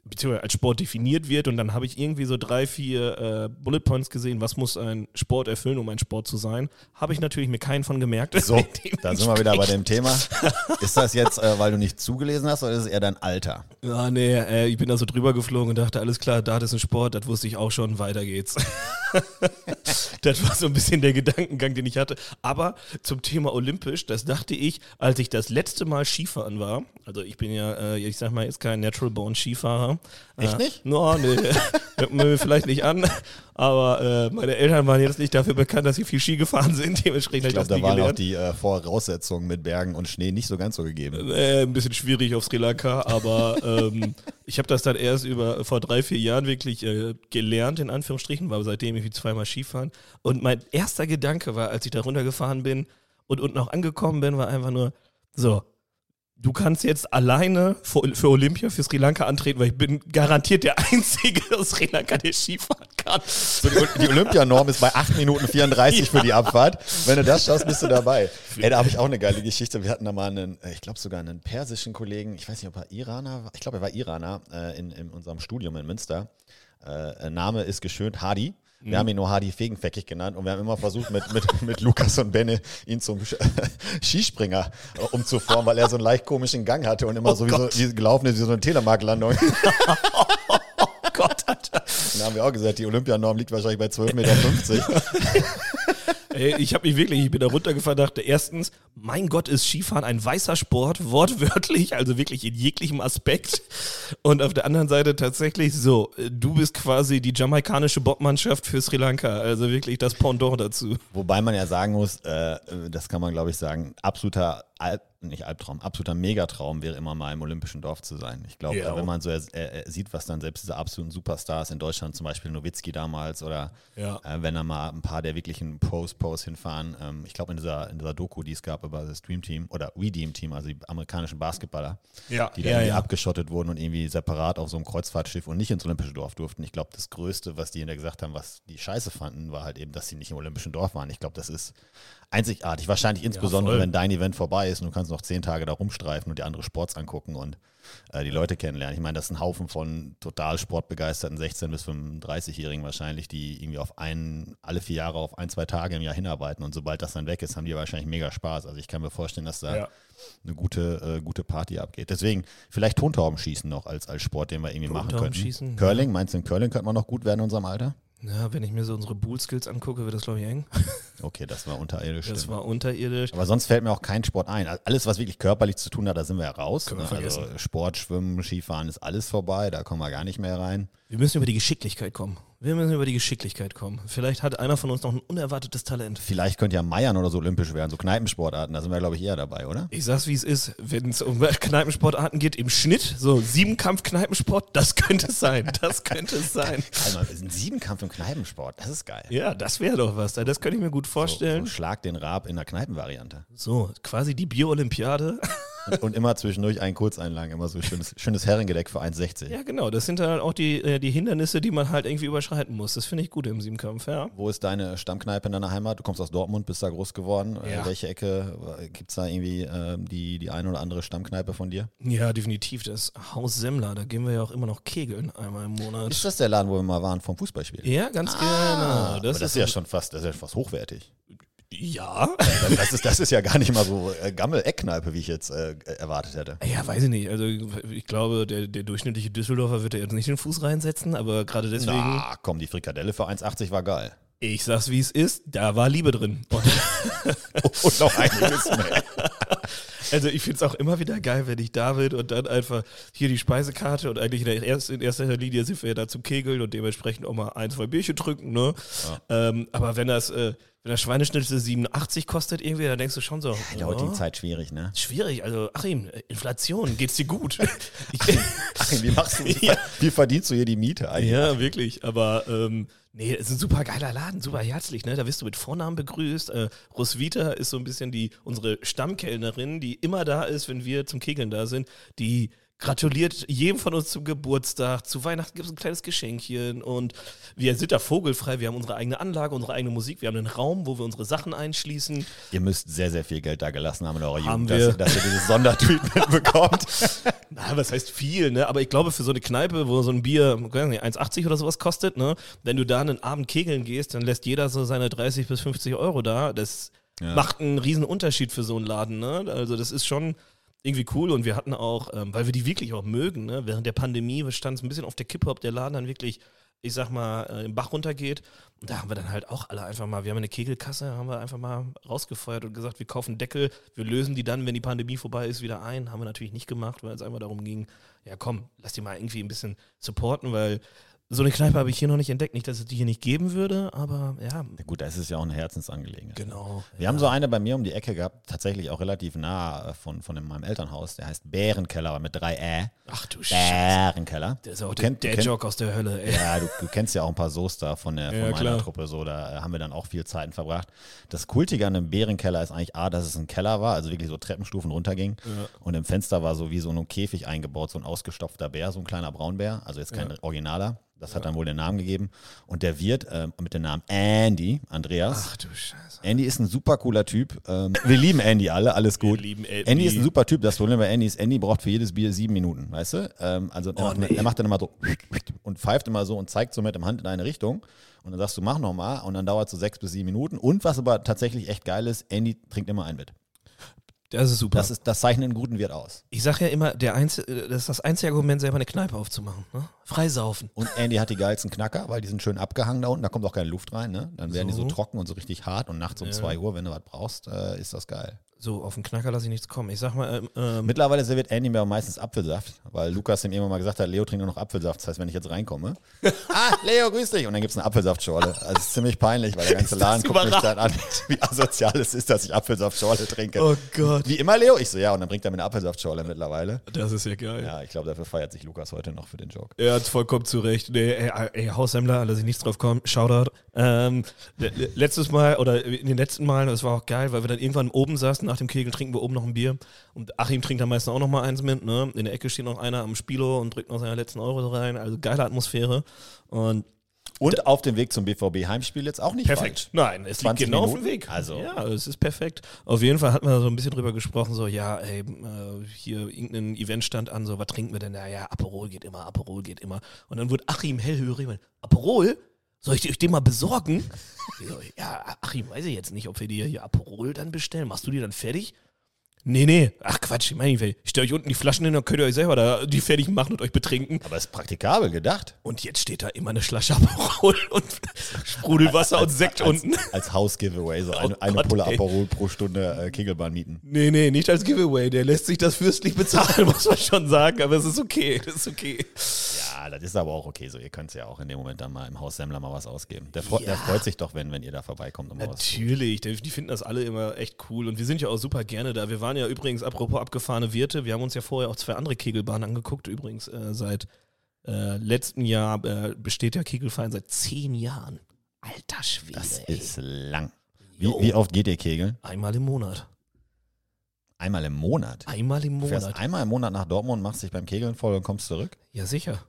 Speaker 3: beziehungsweise als Sport definiert wird und dann habe ich irgendwie so drei, vier äh, Bullet Points gesehen, was muss ein Sport erfüllen, um ein Sport zu sein. Habe ich natürlich mir keinen von gemerkt.
Speaker 2: So, da sind wir wieder bei dem Thema. Ist das jetzt, äh, weil du nicht zugelesen hast oder ist es eher dein Alter?
Speaker 3: Ja, nee, äh, ich bin da so drüber geflogen und dachte, alles klar, Dart ist ein Sport, das wusste ich auch schon, weiter geht's. das war so ein bisschen der Gedankengang, den ich hatte. Aber zum Thema Olympisch, das dachte ich, als ich das letzte Mal Skifahren war. Also ich bin ja, äh, ich sag mal, jetzt kein Natural Born Skifahrer.
Speaker 2: Echt
Speaker 3: äh,
Speaker 2: nicht?
Speaker 3: No, nee, hört mir vielleicht nicht an. Aber äh, meine Eltern waren jetzt nicht dafür bekannt, dass sie viel Ski gefahren sind. Dementsprechend
Speaker 2: Ich
Speaker 3: ich
Speaker 2: glaube, da waren auch die äh, Voraussetzungen mit Bergen und Schnee nicht so ganz so gegeben.
Speaker 3: Äh, ein bisschen schwierig auf Sri Lanka, aber ähm, ich habe das dann erst über vor drei, vier Jahren wirklich äh, gelernt, in Anführungsstrichen, war seitdem irgendwie zweimal Skifahren. Und mein erster Gedanke war, als ich da runtergefahren bin und unten auch angekommen bin, war einfach nur, so, du kannst jetzt alleine für, für Olympia für Sri Lanka antreten, weil ich bin garantiert der Einzige aus Sri Lanka, der Skifahren kann.
Speaker 2: So, die, die Olympianorm ist bei 8 Minuten 34 für die Abfahrt. Wenn du das schaffst, bist du dabei. Ey, da habe ich auch eine geile Geschichte. Wir hatten da mal einen, äh, ich glaube sogar einen persischen Kollegen, ich weiß nicht, ob er Iraner war, ich glaube, er war Iraner äh, in, in unserem Studium in Münster. Äh, Name ist geschönt Hadi. Wir haben ihn nur Hadi Fegenfeckig genannt und wir haben immer versucht, mit, mit, mit Lukas und Benne ihn zum Skispringer umzuformen, weil er so einen leicht komischen Gang hatte und immer
Speaker 3: Oh
Speaker 2: so wie, so wie gelaufen ist wie so eine Telemark-Landung.
Speaker 3: Oh Gott, Alter.
Speaker 2: Dann haben wir auch gesagt, die Olympianorm liegt wahrscheinlich bei 12,50 Meter.
Speaker 3: Ey, ich habe mich wirklich, ich bin da runtergefahren, dachte erstens, mein Gott, ist Skifahren ein weißer Sport, wortwörtlich, also wirklich in jeglichem Aspekt. Und auf der anderen Seite tatsächlich so, du bist quasi die jamaikanische Bobmannschaft für Sri Lanka, also wirklich das Pendant dazu.
Speaker 2: Wobei man ja sagen muss, äh, das kann man glaube ich sagen, absoluter Al nicht Albtraum, absoluter Megatraum wäre immer mal im Olympischen Dorf zu sein. Ich glaube,
Speaker 3: Ja.
Speaker 2: wenn man so äh, sieht, was dann selbst diese absoluten Superstars in Deutschland, zum Beispiel Nowitzki damals oder
Speaker 3: Ja.
Speaker 2: äh, wenn da mal ein paar der wirklichen Pros-Pros hinfahren. Ähm, ich glaube, in dieser, in dieser Doku, die es gab über das Dream Team oder Redeem Team, also die amerikanischen Basketballer,
Speaker 3: Ja.
Speaker 2: die da
Speaker 3: Ja,
Speaker 2: irgendwie abgeschottet wurden und irgendwie separat auf so einem Kreuzfahrtschiff und nicht ins Olympische Dorf durften. Ich glaube, das Größte, was die hinterher gesagt haben, was die scheiße fanden, war halt eben, dass sie nicht im Olympischen Dorf waren. Ich glaube, das ist einzigartig. Wahrscheinlich insbesondere, wenn dein Event vorbei ist und du kannst noch zehn Tage da rumstreifen und die andere Sports angucken und äh, die Leute kennenlernen. Ich meine, das ist ein Haufen von total sportbegeisterten 16- bis 35-Jährigen wahrscheinlich, die irgendwie auf einen, alle vier Jahre auf ein, zwei Tage im Jahr hinarbeiten und sobald das dann weg ist, haben die wahrscheinlich mega Spaß. Also ich kann mir vorstellen, dass da
Speaker 3: Ja.
Speaker 2: eine gute, äh, gute Party abgeht. Deswegen vielleicht Tontaubenschießen noch als, als Sport, den wir irgendwie machen könnten.
Speaker 3: Tontaubenschießen,
Speaker 2: Curling, meinst du, in Curling könnte man noch gut werden in unserem Alter?
Speaker 3: Ja, wenn ich mir so unsere Bull-Skills angucke, wird das, glaube ich, eng.
Speaker 2: Okay, das war unterirdisch.
Speaker 3: Das
Speaker 2: stimmt.
Speaker 3: war unterirdisch.
Speaker 2: Aber sonst fällt mir auch kein Sport ein. Also Alles, was wirklich körperlich zu tun hat, da sind wir ja raus.
Speaker 3: Können wir
Speaker 2: ne? also
Speaker 3: vergessen.
Speaker 2: Sport, Schwimmen, Skifahren ist alles vorbei, da kommen wir gar nicht mehr rein.
Speaker 3: Wir müssen über die Geschicklichkeit kommen. Wir müssen über die Geschicklichkeit kommen. Vielleicht hat einer von uns noch ein unerwartetes Talent.
Speaker 2: Vielleicht könnte ja Meiern oder so olympisch werden, so Kneipensportarten, da sind wir, glaube ich, eher dabei, oder?
Speaker 3: Ich sag's, wie es ist. Wenn es um Kneipensportarten geht, im Schnitt, so Siebenkampf-Kneipensport, das könnte es sein. Das könnte es sein.
Speaker 2: Also, wir sind Siebenkampf im Kneipensport, das ist geil.
Speaker 3: Ja, das wäre doch was. Das könnte ich mir gut
Speaker 2: So,
Speaker 3: vorstellen.
Speaker 2: so Schlag den Rab in der Kneipenvariante.
Speaker 3: So, quasi die Bier-Olympiade.
Speaker 2: Und, und immer zwischendurch einen Kurzeinlagen, immer so schönes, schönes Herrengedeck für 1,60.
Speaker 3: Ja, genau. Das sind dann auch die, äh, die Hindernisse, die man halt irgendwie überschreiten muss. Das finde ich gut im Siebenkampf, ja.
Speaker 2: Wo ist deine Stammkneipe in deiner Heimat? Du kommst aus Dortmund, bist da groß geworden. Äh,
Speaker 3: Ja.
Speaker 2: welche Ecke gibt es da irgendwie äh, die, die eine oder andere Stammkneipe von dir?
Speaker 3: Ja, definitiv. Das Haus Semmler, da gehen wir ja auch immer noch kegeln einmal im Monat.
Speaker 2: Ist das der Laden, wo wir mal waren vom Fußballspiel?
Speaker 3: ja, ganz
Speaker 2: Ah,
Speaker 3: genau. Das,
Speaker 2: das ist ja schon fast, das ist ja fast hochwertig.
Speaker 3: Ja.
Speaker 2: Das ist, das ist ja gar nicht mal so äh, Gammel-Eckkneipe, wie ich jetzt äh, erwartet hätte.
Speaker 3: Ja, weiß ich nicht. Also ich glaube, der, der durchschnittliche Düsseldorfer wird da jetzt nicht den Fuß reinsetzen, aber gerade deswegen,
Speaker 2: Na, komm, die Frikadelle für 1,80 war geil.
Speaker 3: ich sag's wie es ist, da war Liebe drin. Und,
Speaker 2: Und noch einiges mehr.
Speaker 3: also ich find's auch immer wieder geil, wenn ich da bin und dann einfach hier die Speisekarte und eigentlich in, der erst, in erster Linie sind wir ja da zum Kegeln und dementsprechend auch mal ein, zwei Bierchen trinken, ne? Ähm, aber wenn das, äh, wenn das Schweineschnitzel 87 kostet irgendwie, dann denkst du schon so,
Speaker 2: In der heutigen
Speaker 3: oh,
Speaker 2: Zeit schwierig, ne?
Speaker 3: schwierig. Also Achim, Inflation, geht's dir gut? ich,
Speaker 2: Ach, wie machst du,
Speaker 3: Ja.
Speaker 2: wie verdienst du hier die Miete eigentlich?
Speaker 3: Ja, wirklich. Aber ähm, nee, es ist ein super geiler Laden, super herzlich. Ne? Da wirst du mit Vornamen begrüßt. Äh, Roswitha ist so ein bisschen die unsere Stammkellnerin, die immer da ist, wenn wir zum Kegeln da sind. Die gratuliert jedem von uns zum Geburtstag. Zu Weihnachten gibt es ein kleines Geschenkchen und wir sind da vogelfrei. Wir haben unsere eigene Anlage, unsere eigene Musik. Wir haben einen Raum, wo wir unsere Sachen einschließen.
Speaker 2: Ihr müsst sehr, sehr viel Geld da gelassen haben in eurer
Speaker 3: Haben
Speaker 2: Jugend,
Speaker 3: wir.
Speaker 2: dass, ihr- dass ihr dieses Sondertreatment bekommt.
Speaker 3: Na, was heißt viel, ne? Aber ich glaube, für so eine Kneipe, wo so ein Bier weiß nicht, 1,80 oder sowas kostet, ne? Wenn du da einen Abend kegeln gehst, dann lässt jeder so seine 30 bis 50 Euro da. Das
Speaker 2: Ja.
Speaker 3: macht einen riesen Unterschied für so einen Laden, ne? Also das ist schon irgendwie cool und wir hatten auch, ähm, weil wir die wirklich auch mögen, ne? Während der Pandemie stand es ein bisschen auf der Kippe, ob der Laden dann wirklich ich sag mal, äh, den Bach runtergeht. Und da haben wir dann halt auch alle einfach mal, wir haben eine Kegelkasse, haben wir einfach mal rausgefeuert und gesagt, wir kaufen Deckel, wir lösen die dann, wenn die Pandemie vorbei ist, wieder ein. Haben wir natürlich nicht gemacht, weil es einfach darum ging, ja komm, lass die mal irgendwie ein bisschen supporten, weil so eine Kneipe habe ich hier noch nicht entdeckt. Nicht, dass es die hier nicht geben würde, aber ja.
Speaker 2: Ja, Gut, da ist es ja auch eine Herzensangelegenheit.
Speaker 3: Genau.
Speaker 2: Wir haben so eine bei mir um die Ecke gehabt, tatsächlich auch relativ nah äh, von, von meinem Elternhaus. Der heißt Bärenkeller, aber mit drei Ä.
Speaker 3: Ach du Scheiße.
Speaker 2: Bärenkeller.
Speaker 3: Der ist auch
Speaker 2: Du
Speaker 3: der,
Speaker 2: du
Speaker 3: der Joke aus der Hölle, ey.
Speaker 2: Ja, du, du kennst ja auch ein paar da von, der, von
Speaker 3: Ja,
Speaker 2: meiner
Speaker 3: klar.
Speaker 2: Truppe, so, da äh, haben wir dann auch viel Zeiten verbracht. Das Kultige an einem Bärenkeller ist eigentlich A, dass es ein Keller war, also wirklich so Treppenstufen runterging. Und im Fenster war so wie so ein Käfig eingebaut, so ein ausgestopfter Bär, so ein kleiner Braunbär, also jetzt kein Originaler. Das hat dann wohl den Namen gegeben. Und der Wirt ähm, mit dem Namen Andy, Andreas.
Speaker 3: Ach du Scheiße.
Speaker 2: Andy ist ein super cooler Typ. Ähm, wir lieben Andy alle, alles gut.
Speaker 3: lieben Andy.
Speaker 2: Andy ist ein super Typ. Das Problem bei Andy ist, Andy braucht für jedes Bier sieben Minuten, weißt du? Ähm, also er,
Speaker 3: Oh,
Speaker 2: macht,
Speaker 3: nee.
Speaker 2: er macht dann immer so und pfeift immer so und zeigt so mit dem Hand in eine Richtung. Und dann sagst du, mach nochmal. Und dann dauert es so sechs bis sieben Minuten. Und was aber tatsächlich echt geil ist, Andy trinkt immer ein mit.
Speaker 3: Das ist super.
Speaker 2: Das, ist, das zeichnet einen guten Wirt aus.
Speaker 3: ich sag ja immer, der Einz das ist das einzige Argument, selber eine Kneipe aufzumachen. Ne? Freisaufen.
Speaker 2: Und Andy hat die geilsten Knacker, weil die sind schön abgehangen da unten. Da kommt auch keine Luft rein. Ne? Dann werden die so
Speaker 3: So.
Speaker 2: trocken und so richtig hart. Und nachts um
Speaker 3: Ja.
Speaker 2: zwei Uhr, wenn du was brauchst, äh, ist das geil.
Speaker 3: So, auf den Knacker lasse ich nichts kommen. Ich sag mal, ähm, ähm,
Speaker 2: Mittlerweile serviert Andy mir auch meistens Apfelsaft, weil Lukas ihm irgendwann mal gesagt hat, Leo trinkt nur noch Apfelsaft. Das heißt, wenn ich jetzt reinkomme, ah, Leo, grüß dich. Und dann gibt es eine Apfelsaftschorle. Also ist ziemlich peinlich, weil der ganze Laden guckt mich dann an, wie asozial es ist, dass ich Apfelsaftschorle trinke.
Speaker 3: Oh Gott.
Speaker 2: Wie immer, Leo? Ich so, ja, und dann bringt er mir eine Apfelsaftschorle mittlerweile.
Speaker 3: das ist ja geil.
Speaker 2: Ja, ich glaube, dafür feiert sich Lukas heute noch für den Joke.
Speaker 3: Er hat vollkommen zu Recht. Nee, ey, ey Haushemmler, lass ich nichts drauf kommen. Shoutout. Ähm, le- le- letztes Mal oder in den letzten Malen, das war auch geil, weil wir dann irgendwann oben saßen, nach dem Kegel trinken wir oben noch ein Bier. Und Achim trinkt dann meistens auch noch mal eins mit. Ne? In der Ecke steht noch einer am Spilo und drückt noch seine letzten Euro rein. Also geile Atmosphäre. Und
Speaker 2: Und auf dem Weg zum BVB-Heimspiel jetzt auch nicht
Speaker 3: Perfekt.
Speaker 2: falsch.
Speaker 3: Nein, es liegt
Speaker 2: 20
Speaker 3: genau auf
Speaker 2: Minuten?
Speaker 3: dem Weg.
Speaker 2: Also-
Speaker 3: Ja, es ist perfekt. Auf jeden Fall hat man so ein bisschen drüber gesprochen, so, ja, ey, äh, hier irgendein Event stand an, so, was trinken wir denn? Ja, ja, Aperol geht immer, Aperol geht immer. Und dann wurde Achim hellhörig, Aperol? Soll ich euch den mal besorgen? Ja, Achim, weiß ich jetzt nicht, ob wir dir hier Aperol dann bestellen. Machst du die dann fertig? Nee, nee. Ach Quatsch, ich meine, ich stelle euch unten die Flaschen hin, dann könnt ihr euch selber da die fertig machen und euch betrinken.
Speaker 2: Aber es ist praktikabel gedacht.
Speaker 3: Und jetzt steht da immer eine Flasche Aperol und Sprudelwasser und Sekt unten.
Speaker 2: Als Haus-Giveaway, so eine,
Speaker 3: Oh
Speaker 2: eine
Speaker 3: Gott,
Speaker 2: Pulle
Speaker 3: ey.
Speaker 2: Aperol pro Stunde äh, Kegelbahn mieten.
Speaker 3: Nee, nee, nicht als Giveaway. Der lässt sich das fürstlich bezahlen, muss man schon sagen. Aber es ist okay. Das ist okay.
Speaker 2: Ja, das ist aber auch okay so. Ihr könnt es ja auch in dem Moment dann mal im Haus Semmler mal was ausgeben. Der,
Speaker 3: Ja.
Speaker 2: der freut sich doch, wenn, wenn ihr da vorbeikommt und was.
Speaker 3: Natürlich. Die die finden das alle immer echt cool. Und wir sind ja auch super gerne da. Wir waren ja übrigens, apropos abgefahrene Wirte, wir haben uns ja vorher auch zwei andere Kegelbahnen angeguckt. Übrigens äh, seit äh, letzten Jahr äh, besteht der Kegelverein seit zehn Jahren. Alter Schwede.
Speaker 2: Das
Speaker 3: ey.
Speaker 2: ist lang. Wie, wie oft geht ihr Kegeln?
Speaker 3: Einmal im Monat.
Speaker 2: Einmal im Monat.
Speaker 3: Einmal im
Speaker 2: Du fährst
Speaker 3: Monat.
Speaker 2: einmal im Monat nach Dortmund, machst dich beim Kegeln voll und kommst zurück?
Speaker 3: Ja, sicher.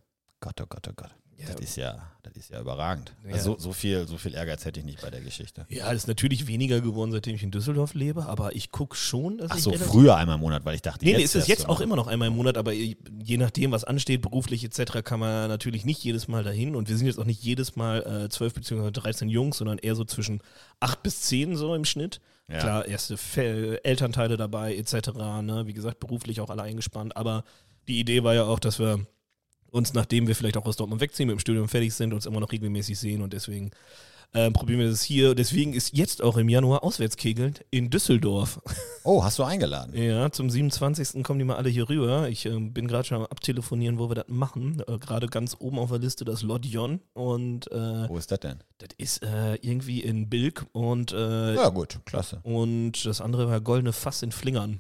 Speaker 2: Gott, oh Gott, oh Gott.
Speaker 3: Ja.
Speaker 2: Das ist ja, das ist ja überragend.
Speaker 3: Ja.
Speaker 2: Also so, so, viel, so viel Ehrgeiz hätte ich nicht bei der Geschichte.
Speaker 3: Ja, das ist natürlich weniger geworden, seitdem ich in Düsseldorf lebe, aber ich gucke schon, dass
Speaker 2: Ach
Speaker 3: ich
Speaker 2: so, früher einmal im Monat, weil ich dachte,
Speaker 3: Nee, nee,
Speaker 2: jetzt
Speaker 3: ist es jetzt
Speaker 2: du
Speaker 3: auch immer noch einmal im Monat, aber je nachdem, was ansteht, beruflich etc., kann man natürlich nicht jedes Mal dahin. Und wir sind jetzt auch nicht jedes Mal äh, 12 bzw. 13 Jungs, sondern eher so zwischen 8 bis 10 so im Schnitt.
Speaker 2: Ja.
Speaker 3: Klar, erste Fe Elternteile dabei etc., ne? wie gesagt, beruflich auch alle eingespannt. Aber die Idee war ja auch, dass wir uns, nachdem wir vielleicht auch aus Dortmund wegziehen, mit dem Studium fertig sind, uns immer noch regelmäßig sehen und deswegen ähm, probieren wir das hier. Deswegen ist jetzt auch im Januar Auswärtskegeln in Düsseldorf.
Speaker 2: Oh, hast du eingeladen?
Speaker 3: Ja, zum 27. kommen die mal alle hier rüber. Ich ähm, bin gerade schon am Abtelefonieren, wo wir das machen. Äh, gerade ganz oben auf der Liste das Lodion. Und äh,
Speaker 2: Wo ist das denn?
Speaker 3: das ist äh, irgendwie in Bilk und, äh,
Speaker 2: Ja, gut, klasse.
Speaker 3: und das andere war Goldene Fass in Flingern.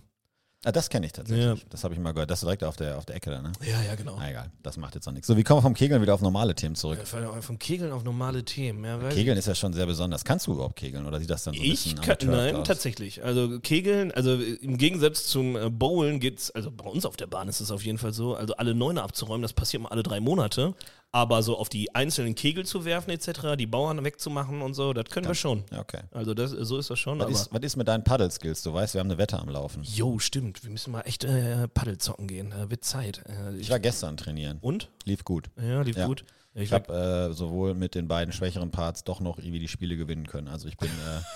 Speaker 2: Ah, das kenne ich tatsächlich.
Speaker 3: Ja.
Speaker 2: Das habe ich mal gehört. Das ist direkt auf der, auf der Ecke da, ne?
Speaker 3: Ja, ja, genau.
Speaker 2: Na egal, das macht jetzt noch nichts. So, wie kommen wir vom Kegeln wieder auf normale Themen zurück?
Speaker 3: Von- Vom Kegeln auf normale Themen. Ja,
Speaker 2: Kegeln ist ja schon sehr besonders. Kannst du überhaupt kegeln oder sieht das dann so ein
Speaker 3: Ich
Speaker 2: bisschen
Speaker 3: kann, nein,
Speaker 2: aus?
Speaker 3: tatsächlich. Also Kegeln, also im Gegensatz zum äh, Bowlen geht's, also bei uns auf der Bahn ist es auf jeden Fall so, also alle Neune abzuräumen, das passiert mal alle drei Monate. Aber so auf die einzelnen Kegel zu werfen etc., die Bauern wegzumachen und so, das können wir schon.
Speaker 2: Okay.
Speaker 3: Also das, so ist das schon.
Speaker 2: Was ist, was ist mit deinen Paddle-Skills? Du weißt, wir haben eine Wette am Laufen.
Speaker 3: Jo, stimmt. Wir müssen mal echt äh, Paddel zocken gehen. Äh, wird Zeit. Äh,
Speaker 2: Ich war gestern trainieren.
Speaker 3: und?
Speaker 2: Lief gut.
Speaker 3: Ja, lief
Speaker 2: Ja.
Speaker 3: gut.
Speaker 2: Ich
Speaker 3: war-
Speaker 2: habe äh, sowohl mit den beiden schwächeren Parts doch noch irgendwie die Spiele gewinnen können. Also ich bin,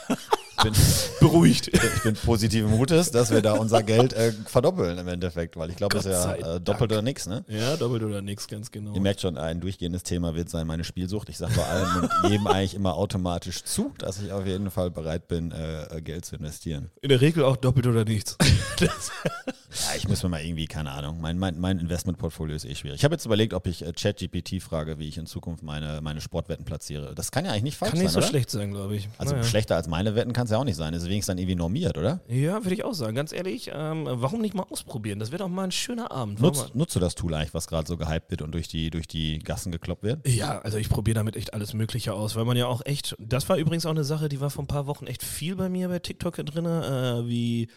Speaker 2: äh, bin,
Speaker 3: beruhigt.
Speaker 2: ich bin positiven Mutes, dass wir da unser Geld äh, verdoppeln im Endeffekt, weil ich glaube, das ist ja äh, doppelt oder nix, ne?
Speaker 3: ja, doppelt oder nix, ganz genau.
Speaker 2: Ihr merkt schon, ein durchgehendes Thema wird sein meine Spielsucht. Ich sage bei allem und jedem eigentlich immer automatisch zu, dass ich auf jeden Fall bereit bin, äh, Geld zu investieren.
Speaker 3: In der Regel auch doppelt oder nichts.
Speaker 2: Ja, ich muss mir mal irgendwie, keine Ahnung, mein, mein, mein Investmentportfolio ist eh schwierig. Ich habe jetzt überlegt, ob ich äh, ChatGPT frage, wie ich in Zukunft meine, meine Sportwetten platziere. Das kann ja eigentlich nicht falsch
Speaker 3: kann nicht
Speaker 2: sein,
Speaker 3: so
Speaker 2: oder?
Speaker 3: schlecht sein, glaube ich.
Speaker 2: Also
Speaker 3: Naja.
Speaker 2: schlechter als meine Wetten kann es ja auch nicht sein. Ist wenigstens dann irgendwie normiert, oder?
Speaker 3: Ja, würde ich auch sagen. Ganz ehrlich, ähm, warum nicht mal ausprobieren? Das wäre doch mal ein schöner Abend.
Speaker 2: Nutzt, nutzt du das Tool eigentlich, was gerade so gehypt wird und durch die, durch die Gassen gekloppt wird?
Speaker 3: Ja, also ich probiere damit echt alles Mögliche aus, weil man ja auch echt, das war übrigens auch eine Sache, die war vor ein paar Wochen echt viel bei mir bei TikTok drin, äh, wie,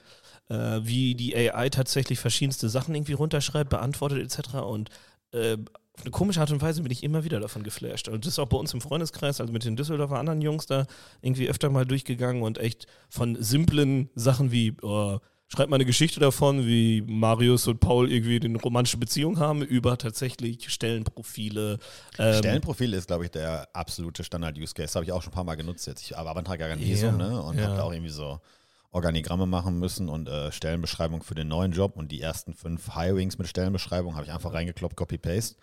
Speaker 3: äh, wie die AI tatsächlich verschiedenste Sachen irgendwie runterschreibt, beantwortet etc. Und äh, auf eine komische Art und Weise bin ich immer wieder davon geflasht. Und das ist auch bei uns im Freundeskreis, also mit den Düsseldorfer anderen Jungs da irgendwie öfter mal durchgegangen und echt von simplen Sachen wie, oh, schreibt mal eine Geschichte davon, wie Marius und Paul irgendwie eine romantische Beziehung haben, über tatsächlich Stellenprofile. Ähm,
Speaker 2: Stellenprofil ist, glaube ich, der absolute Standard-Use-Case. Das habe ich auch schon ein paar Mal genutzt jetzt. Ich beantrage ja ein
Speaker 3: Ja,
Speaker 2: Visum ne? und
Speaker 3: ja.
Speaker 2: habe da auch irgendwie so Organigramme machen müssen und äh, Stellenbeschreibung für den neuen Job und die ersten fünf Hirings mit Stellenbeschreibung habe ich einfach reingekloppt, Copy-Paste.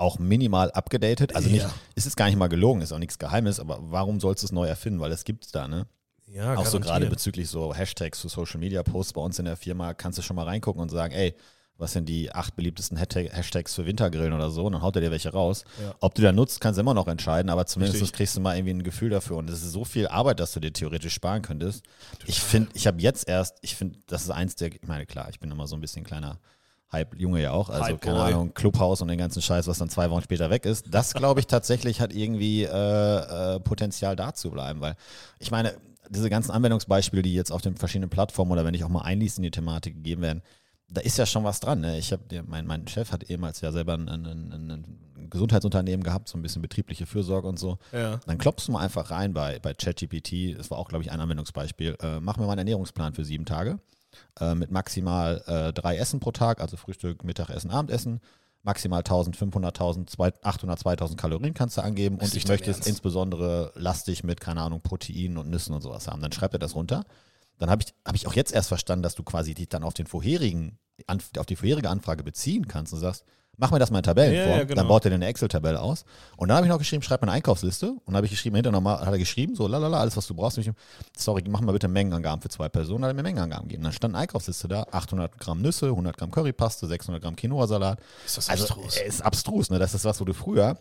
Speaker 2: Auch minimal abgedatet. Also nicht,
Speaker 3: Ja.
Speaker 2: es ist gar nicht mal gelogen, ist auch nichts Geheimes, aber warum sollst du es neu erfinden? Weil es gibt es da, ne?
Speaker 3: Ja,
Speaker 2: Auch so gerade bezüglich so Hashtags zu Social Media Posts bei uns in der Firma kannst du schon mal reingucken und sagen, ey, was sind die acht beliebtesten Hashtag- Hashtags für Wintergrillen oder so? Und dann haut er dir welche raus.
Speaker 3: Ja.
Speaker 2: Ob du da nutzt, kannst du immer noch entscheiden, aber zumindest
Speaker 3: Richtig.
Speaker 2: kriegst du mal irgendwie ein Gefühl dafür. Und es ist so viel Arbeit, dass du dir theoretisch sparen könntest. Ich finde, ich habe jetzt erst, ich finde, das ist eins der, ich meine, klar, ich bin immer so ein bisschen kleiner Hype-Junge ja auch. Also,
Speaker 3: Hype-Boy.
Speaker 2: keine Ahnung, Clubhaus und den ganzen Scheiß, was dann zwei Wochen später weg ist. Das, glaube ich, tatsächlich hat irgendwie äh, äh, Potenzial da zu bleiben, weil ich meine, diese ganzen Anwendungsbeispiele, die jetzt auf den verschiedenen Plattformen oder wenn ich auch mal einliest in die Thematik gegeben werden, da ist ja schon was dran. Ne? Ich habe, mein, mein Chef hat ehemals ja selber ein, ein, ein, ein Gesundheitsunternehmen gehabt, so ein bisschen betriebliche Fürsorge und so.
Speaker 3: Ja.
Speaker 2: Dann klopfst du mal einfach rein bei, bei ChatGPT, das war auch, glaube ich, ein Anwendungsbeispiel. Äh, mach mir mal einen Ernährungsplan für sieben Tage äh, mit maximal äh, drei Essen pro Tag, also Frühstück, Mittagessen, Abendessen. Maximal 1500, 1800, 800, 2000 Kalorien kannst du angeben und ich möchte es insbesondere lastig mit, keine Ahnung, Proteinen und Nüssen und sowas haben. Dann schreibt er das runter. Dann habe ich, hab ich auch jetzt erst verstanden, dass du quasi dich dann auf den vorherigen, auf die vorherige Anfrage beziehen kannst und sagst, mach mir das mal in Tabellen
Speaker 3: Ja,
Speaker 2: vor.
Speaker 3: ja, genau.
Speaker 2: Dann baut er eine Excel-Tabelle aus. Und dann habe ich noch geschrieben, schreib mir eine Einkaufsliste. Und dann habe ich geschrieben, hinter nochmal, hat er geschrieben, so lalala, alles was du brauchst. Ich, sorry, mach mal bitte Mengenangaben für zwei Personen. Dann hat er mir Mengenangaben gegeben. Dann stand eine Einkaufsliste da, 800 Gramm Nüsse, 100 Gramm Currypaste, 600 Gramm Quinoa-Salat.
Speaker 3: Ist das
Speaker 2: Also,
Speaker 3: abstrus?
Speaker 2: ist abstrus, ne? Das ist was, wo du früher,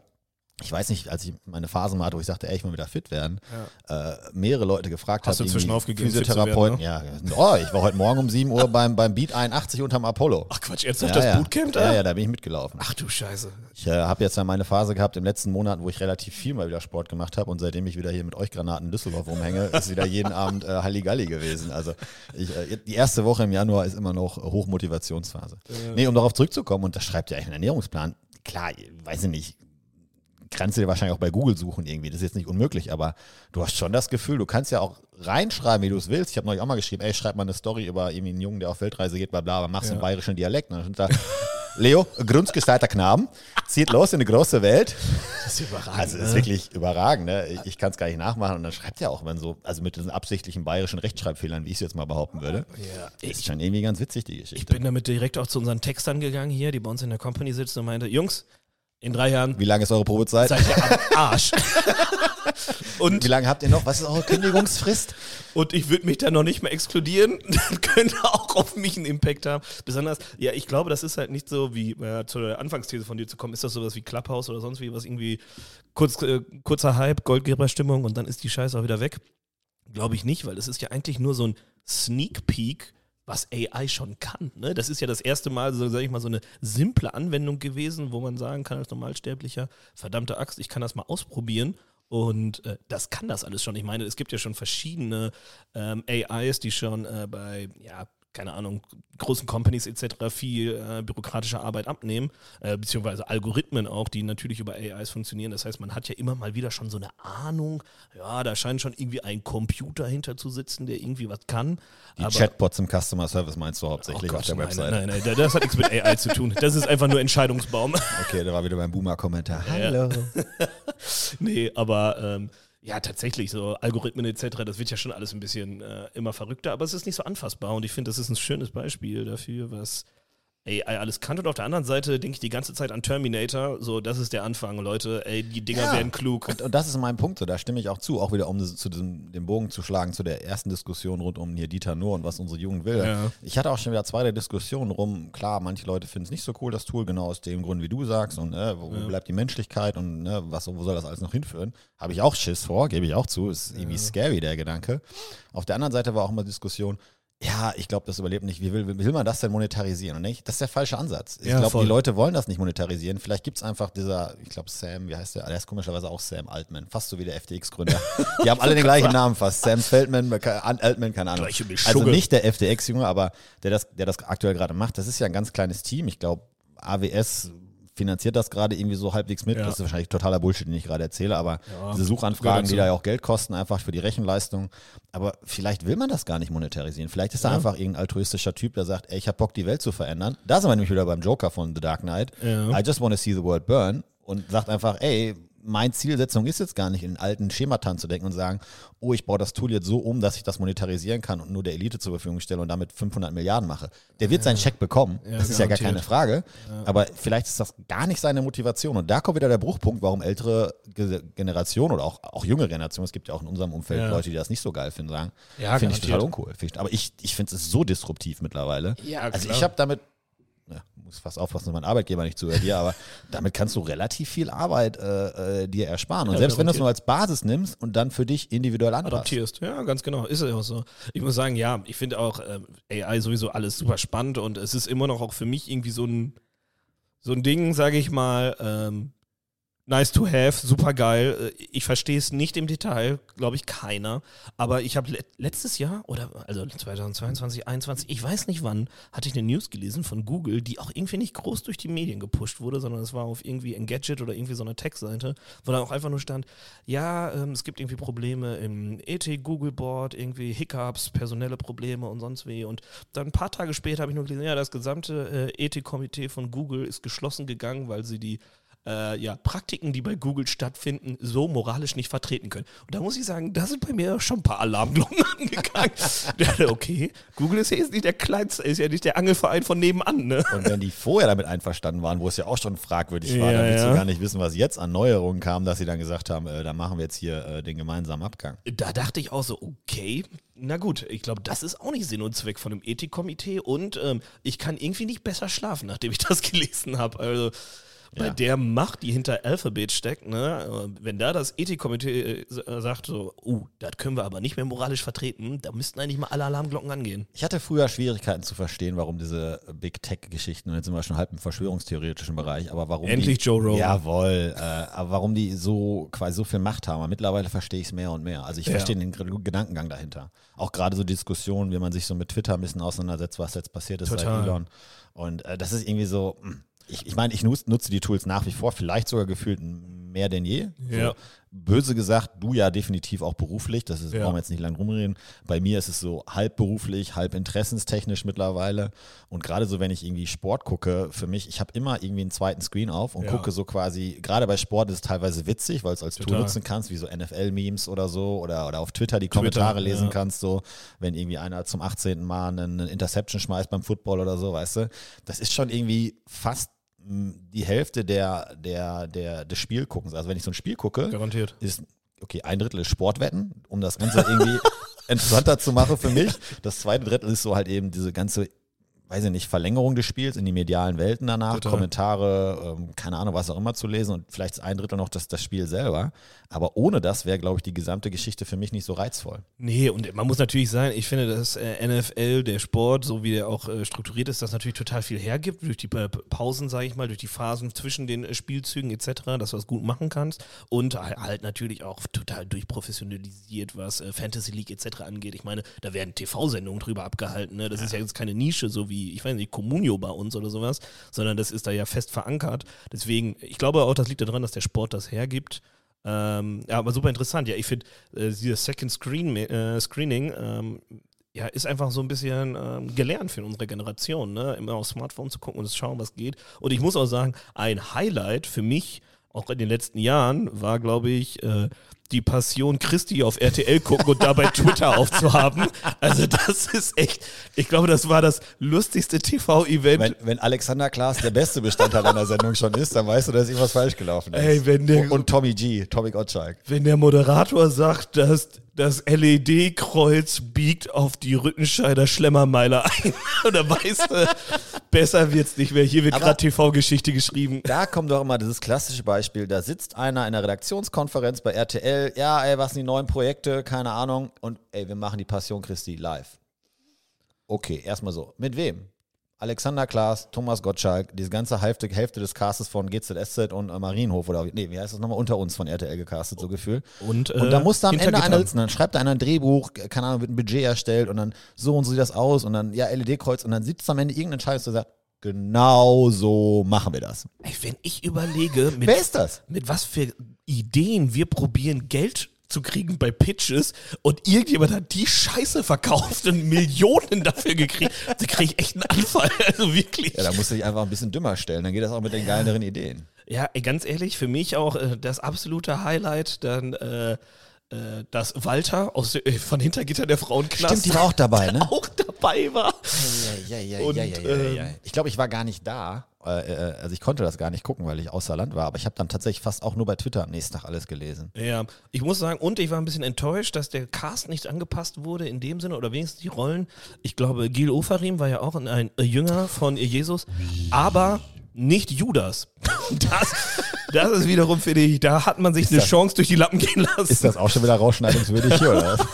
Speaker 2: ich weiß nicht, als ich meine Phasen mal hatte, wo ich sagte, ey, ich will wieder fit werden, äh, mehrere Leute gefragt
Speaker 3: Hast
Speaker 2: habe,
Speaker 3: du zwischen aufgegeben,
Speaker 2: Physiotherapeuten,
Speaker 3: werden,
Speaker 2: ja, oh, ich war heute Morgen um 7 Uhr beim, beim Beat 81 unterm Apollo.
Speaker 3: Ach Quatsch, jetzt noch
Speaker 2: ja,
Speaker 3: das
Speaker 2: ja.
Speaker 3: Bootcamp da?
Speaker 2: Ja, ja, da bin ich mitgelaufen.
Speaker 3: Ach du Scheiße.
Speaker 2: Ich äh, habe jetzt ja meine Phase gehabt im letzten Monat, wo ich relativ viel mal wieder Sport gemacht habe und seitdem ich wieder hier mit euch Granaten in Düsseldorf rumhänge, ist wieder jeden Abend äh, Halligalli gewesen. Also ich, äh, die erste Woche im Januar ist immer noch Hochmotivationsphase. Nee, um darauf zurückzukommen, und das schreibt ja eigentlich einen Ernährungsplan. Klar, weiß ich nicht, kannst du dir wahrscheinlich auch bei Google suchen irgendwie. Das ist jetzt nicht unmöglich, aber du hast schon das Gefühl, du kannst ja auch reinschreiben, wie du es willst. Ich habe neulich auch mal geschrieben, ey, schreib mal eine Story über irgendwie einen Jungen, der auf Weltreise geht, bla bla, aber mach's im bayerischen Dialekt. Und dann da, Leo, grundgestalter Knaben, zieht los in die große Welt.
Speaker 3: Das ist überragend.
Speaker 2: Also ist wirklich überragend, ne? Ich, ich kann es gar nicht nachmachen. Und dann schreibt er auch, wenn so, also mit diesen absichtlichen bayerischen Rechtschreibfehlern, wie ich es jetzt mal behaupten würde.
Speaker 3: Ja,
Speaker 2: Das ist
Speaker 3: ich,
Speaker 2: schon irgendwie ganz witzig, die
Speaker 3: ich
Speaker 2: Geschichte.
Speaker 3: bin damit direkt auch zu unseren Textern gegangen hier, die bei uns in der Company sitzen und meinte, Jungs, in drei Jahren
Speaker 2: Wie lange ist eure Probezeit?
Speaker 3: seid ihr am Arsch. und,
Speaker 2: Wie lange habt ihr noch? Was ist eure Kündigungsfrist?
Speaker 3: und ich würde mich da noch nicht mehr exkludieren. Das könnte auch auf mich einen Impact haben. Besonders, ja, ich glaube, das ist halt nicht so wie, äh, zur Anfangsthese von dir zu kommen, ist das sowas wie Clubhouse oder sonst wie, was irgendwie kurz, äh, kurzer Hype, Goldgräberstimmung und dann ist die Scheiße auch wieder weg. Glaube ich nicht, weil das ist ja eigentlich nur so ein Sneak Peek, was AI schon kann. Ne? Das ist ja das erste Mal, so sage ich mal, so eine simple Anwendung gewesen, wo man sagen kann als Normalsterblicher, verdammte Axt, ich kann das mal ausprobieren. Und äh, das kann das alles schon. Ich meine, es gibt ja schon verschiedene ähm, AIs, die schon äh, bei, ja, keine Ahnung, großen Companies etc. viel äh, bürokratische Arbeit abnehmen, äh, beziehungsweise Algorithmen auch, die natürlich über AIs funktionieren. Das heißt, man hat ja immer mal wieder schon so eine Ahnung, ja, da scheint schon irgendwie ein Computer hinter zu sitzen, der irgendwie was kann.
Speaker 2: Die Chatbots im Customer Service meinst du hauptsächlich
Speaker 3: Oh
Speaker 2: auf der
Speaker 3: nein,
Speaker 2: Website?
Speaker 3: Nein, nein, nein, das hat nichts mit AI zu tun. Das ist einfach nur Entscheidungsbaum.
Speaker 2: Okay, da war wieder beim Boomer-Kommentar.
Speaker 3: Ja. nee, aber ähm, ja, tatsächlich, so Algorithmen etc., das wird ja schon alles ein bisschen äh, immer verrückter, aber es ist nicht so anfassbar und ich finde, das ist ein schönes Beispiel dafür, was AI alles kann. Und auf der anderen Seite denke ich die ganze Zeit an Terminator, so, das ist der Anfang, Leute, ey, die Dinger
Speaker 2: Ja.
Speaker 3: werden klug.
Speaker 2: Und, und das ist mein Punkt, so, da stimme ich auch zu, auch wieder um zu diesem, den Bogen zu schlagen zu der ersten Diskussion rund um hier Dieter Nuhr und was unsere Jugend will.
Speaker 3: Ja.
Speaker 2: Ich hatte auch schon wieder zwei der Diskussionen rum, klar, manche Leute finden es nicht so cool, das Tool, genau aus dem Grund, wie du sagst, und äh, wo, wo bleibt die Menschlichkeit und ne, was, wo soll das alles noch hinführen? Habe ich auch Schiss vor, gebe ich auch zu, ist irgendwie scary, der Gedanke. Auf der anderen Seite war auch immer Diskussion, ja, ich glaube, das überlebt nicht. Wie will, will man das denn monetarisieren? Und ich, das ist der falsche Ansatz. Ich
Speaker 3: Ja,
Speaker 2: glaube, die Leute wollen das nicht monetarisieren. Vielleicht gibt es einfach dieser, ich glaube, Sam, wie heißt der? Der ist komischerweise auch Sam Altman, fast so wie der FTX-Gründer. Die haben alle den gleichen Namen fast. Sam Feldman, An- Altman, keine Ahnung. Also nicht der FTX-Junge, aber der das, der das aktuell gerade macht. Das ist ja ein ganz kleines Team. Ich glaube, AWS finanziert das gerade irgendwie so halbwegs mit.
Speaker 3: Ja.
Speaker 2: Das ist wahrscheinlich totaler Bullshit, den ich gerade erzähle, aber
Speaker 3: Ja,
Speaker 2: diese Suchanfragen, die da ja auch Geld kosten, einfach für die Rechenleistung. Aber vielleicht will man das gar nicht monetarisieren. Vielleicht ist da einfach irgendein altruistischer Typ, der sagt, ey, ich habe Bock, die Welt zu verändern. Da sind wir nämlich wieder beim Joker von The Dark Knight.
Speaker 3: Ja.
Speaker 2: I just want to see the world burn. Und sagt einfach, ey, meine Zielsetzung ist jetzt gar nicht, in alten Schematan zu denken und sagen, oh, ich baue das Tool jetzt so um, dass ich das monetarisieren kann und nur der Elite zur Verfügung stelle und damit 500 Milliarden mache. Der wird seinen Scheck bekommen,
Speaker 3: Ja,
Speaker 2: das ist ja gar keine. Frage, aber vielleicht ist das gar nicht seine Motivation und da kommt wieder der Bruchpunkt, warum ältere Ge Generationen oder auch, auch junge Generationen, es gibt ja auch in unserem Umfeld
Speaker 3: Ja.
Speaker 2: Leute, die das nicht so geil finden, sagen,
Speaker 3: Ja,
Speaker 2: finde ich total uncool. Aber ich, ich finde es so disruptiv mittlerweile.
Speaker 3: Ja,
Speaker 2: also ich habe damit ja, muss fast aufpassen, dass mein Arbeitgeber nicht zuhört hier, aber damit kannst du relativ viel Arbeit äh, äh, dir ersparen. Und
Speaker 3: Ja,
Speaker 2: selbst wenn du es nur als Basis nimmst und dann für dich individuell anpasst.
Speaker 3: adoptierst. Ja, ganz genau. Ist ja auch so. Ich muss sagen, ja, ich finde auch ähm, AI sowieso alles super spannend und es ist immer noch auch für mich irgendwie so ein, so ein Ding, sage ich mal, ähm, nice to have, super geil. Äh, Ich verstehe es nicht im Detail, glaube ich keiner. Aber ich habe le letztes Jahr oder also 2022, 2021, ich weiß nicht wann, hatte ich eine News gelesen von Google, die auch irgendwie nicht groß durch die Medien gepusht wurde, sondern es war auf irgendwie Engadget oder irgendwie so einer Tech-Seite, wo dann auch einfach nur stand, ja, ähm, es gibt irgendwie Probleme im ET-Google-Board, irgendwie Hiccups, personelle Probleme und sonst wie. Und dann ein paar Tage später habe ich nur gelesen, ja, das gesamte äh, ET-Komitee von Google ist geschlossen gegangen, weil sie die äh, ja, Praktiken, die bei Google stattfinden, so moralisch nicht vertreten können. Und da muss ich sagen, da sind bei mir schon ein paar Alarmglocken angegangen. Okay, Google ist ja jetzt nicht der kleinste, ist ja nicht der Angelverein von nebenan, ne?
Speaker 2: Und wenn die vorher damit einverstanden waren, wo es ja auch schon fragwürdig war,
Speaker 3: Ja,
Speaker 2: dann willst
Speaker 3: ja.
Speaker 2: du gar nicht wissen, was jetzt an Neuerungen kam, dass sie dann gesagt haben, äh, da machen wir jetzt hier äh, den gemeinsamen Abgang.
Speaker 3: Da dachte ich auch so, okay, na gut, ich glaube, das ist auch nicht Sinn und Zweck von einem Ethikkomitee und ähm, ich kann irgendwie nicht besser schlafen, nachdem ich das gelesen habe. Also bei
Speaker 2: Ja.
Speaker 3: der Macht, die hinter Alphabet steckt, ne, äh, wenn da das Ethikkomitee äh, äh, sagt so, uh, das können wir aber nicht mehr moralisch vertreten, da müssten eigentlich mal alle Alarmglocken angehen.
Speaker 2: Ich hatte früher Schwierigkeiten zu verstehen, warum diese Big Tech-Geschichten, und jetzt sind wir schon halb im verschwörungstheoretischen Bereich, aber warum
Speaker 3: Endlich
Speaker 2: die,
Speaker 3: Joe Rogan.
Speaker 2: Jawohl, äh, aber warum die so quasi so viel Macht haben. Aber Mittlerweile verstehe ich es mehr und mehr. Also ich
Speaker 3: Ja.
Speaker 2: verstehe den Gedankengang dahinter. Auch gerade so Diskussionen, wie man sich so mit Twitter ein bisschen auseinandersetzt, was jetzt passiert ist
Speaker 3: Total.
Speaker 2: seit Elon. Und äh, das ist irgendwie so, hm, ich, ich meine, ich nutz- nutze die Tools nach wie vor, vielleicht sogar gefühlt mehr denn je.
Speaker 3: Ja.
Speaker 2: So, böse gesagt, du ja definitiv auch beruflich, das ist,
Speaker 3: Ja.
Speaker 2: brauchen wir jetzt nicht lang rumreden. Bei mir ist es so halb beruflich, halb interessenstechnisch mittlerweile. Und gerade so, wenn ich irgendwie Sport gucke, für mich, ich habe immer irgendwie einen zweiten Screen auf und
Speaker 3: Ja.
Speaker 2: gucke so quasi, gerade bei Sport ist es teilweise witzig, weil es als Tool
Speaker 3: Total.
Speaker 2: nutzen kannst, wie so NFL-Memes oder so, oder, oder auf Twitter die Kommentare lesen
Speaker 3: ja.
Speaker 2: kannst, so, wenn irgendwie einer zum 18. Mal einen Interception schmeißt beim Football oder so, weißt du. Das ist schon irgendwie fast die Hälfte der, der, der, des Spielguckens. Also wenn ich so ein Spiel gucke,
Speaker 3: Garantiert.
Speaker 2: ist, okay, ein Drittel ist Sportwetten, um das Ganze irgendwie interessanter zu machen für mich. Das zweite Drittel ist so halt eben diese ganze, weiß ich nicht, Verlängerung des Spiels in die medialen Welten danach,
Speaker 3: Total.
Speaker 2: Kommentare, ähm, keine Ahnung, was auch immer zu lesen und vielleicht ein Drittel noch das, das Spiel selber. Aber ohne das wäre, glaube ich, die gesamte Geschichte für mich nicht so reizvoll.
Speaker 3: Nee, und man muss natürlich sagen, ich finde, dass äh, NFL, der Sport, so wie der auch äh, strukturiert ist, das natürlich total viel hergibt, durch die Pausen, sage ich mal, durch die Phasen zwischen den äh, Spielzügen etc., dass du das gut machen kannst und halt natürlich auch total durchprofessionalisiert, was äh, Fantasy League etc. angeht. Ich meine, da werden TV-Sendungen drüber abgehalten, ne? das ist ja jetzt keine Nische, so wie, ich weiß nicht, Communio bei uns oder sowas, sondern das ist da ja fest verankert. Deswegen, ich glaube auch, das liegt daran, dass der Sport das hergibt. Ähm, ja, aber super interessant. Ja, ich finde, äh, dieses Second Screen, äh, Screening ähm, ja, ist einfach so ein bisschen ähm, gelernt für unsere Generation, ne? immer aufs Smartphone zu gucken und zu schauen, was geht. Und ich muss auch sagen, ein Highlight für mich, auch in den letzten Jahren, war, glaube ich, äh, die Passion Christi auf RTL gucken und dabei Twitter aufzuhaben. Also das ist echt, ich glaube, das war das lustigste TV-Event.
Speaker 2: Wenn, wenn Alexander Klaas der beste Bestandteil einer Sendung schon ist, dann weißt du, dass irgendwas falsch gelaufen ist.
Speaker 3: Ey, wenn der-
Speaker 2: und, und Tommy G, Tommy Gottschalk.
Speaker 3: Wenn der Moderator sagt, dass das LED-Kreuz biegt auf die Rüttenscheider Schlemmermeile ein, oder weißt du, besser wird's nicht mehr. Hier wird gerade TV-Geschichte geschrieben.
Speaker 2: Da kommt doch immer dieses klassische Beispiel, da sitzt einer in einer Redaktionskonferenz bei RTL, ja, ey, was sind die neuen Projekte, keine Ahnung, und ey, wir machen die Passion Christi live. Okay, erstmal so. Mit wem? Alexander Klaas, Thomas Gottschalk, diese ganze Hälfte, Hälfte des Castes von GZSZ und äh, Marienhof oder nee, wie heißt das nochmal? Unter uns von RTL gecastet, so gefühlt.
Speaker 3: Und,
Speaker 2: Und
Speaker 3: äh,
Speaker 2: da muss da am Ende einer sitzen, dann schreibt da einer ein Drehbuch, keine Ahnung, wird ein Budget erstellt und dann so und so sieht das aus und dann, ja, LED-Kreuz und dann sitzt am Ende irgendein Entscheider, der sagt, genau so machen wir das.
Speaker 3: Ey, wenn ich überlege, mit,
Speaker 2: Wer ist das?
Speaker 3: mit was für Ideen wir probieren, Geld zu kriegen bei Pitches und irgendjemand hat die Scheiße verkauft und Millionen dafür gekriegt, da kriege ich echt einen Anfall. Also wirklich.
Speaker 2: Ja, da musst du dich einfach ein bisschen dümmer stellen, dann geht das auch mit den geileren Ideen.
Speaker 3: Ja, ganz ehrlich, für mich auch äh, das absolute Highlight dann, äh, äh, dass Walter aus, äh, von Hintergitter der Frauenknast
Speaker 2: Stimmt, die war auch dabei, ne?
Speaker 3: auch dabei war.
Speaker 2: Ja, ja,
Speaker 3: Und,
Speaker 2: ja, ja, ja, ja, ja. Ich glaube, ich war gar nicht da. Äh, also ich konnte das gar nicht gucken, weil ich außer Land war. Aber ich habe dann tatsächlich fast auch nur bei Twitter am nächsten Tag alles gelesen.
Speaker 3: Ja, ich muss sagen, und ich war ein bisschen enttäuscht, dass der Cast nicht angepasst wurde in dem Sinne, oder wenigstens die Rollen. Ich glaube, Gil Ofarim war ja auch ein äh, Jünger von Jesus, aber nicht Judas. Das, das ist wiederum, finde ich, da hat man sich eine
Speaker 2: das-
Speaker 3: Chance durch die Lappen gehen lassen.
Speaker 2: Ist das auch schon wieder rausschneidungswürdig hier, oder?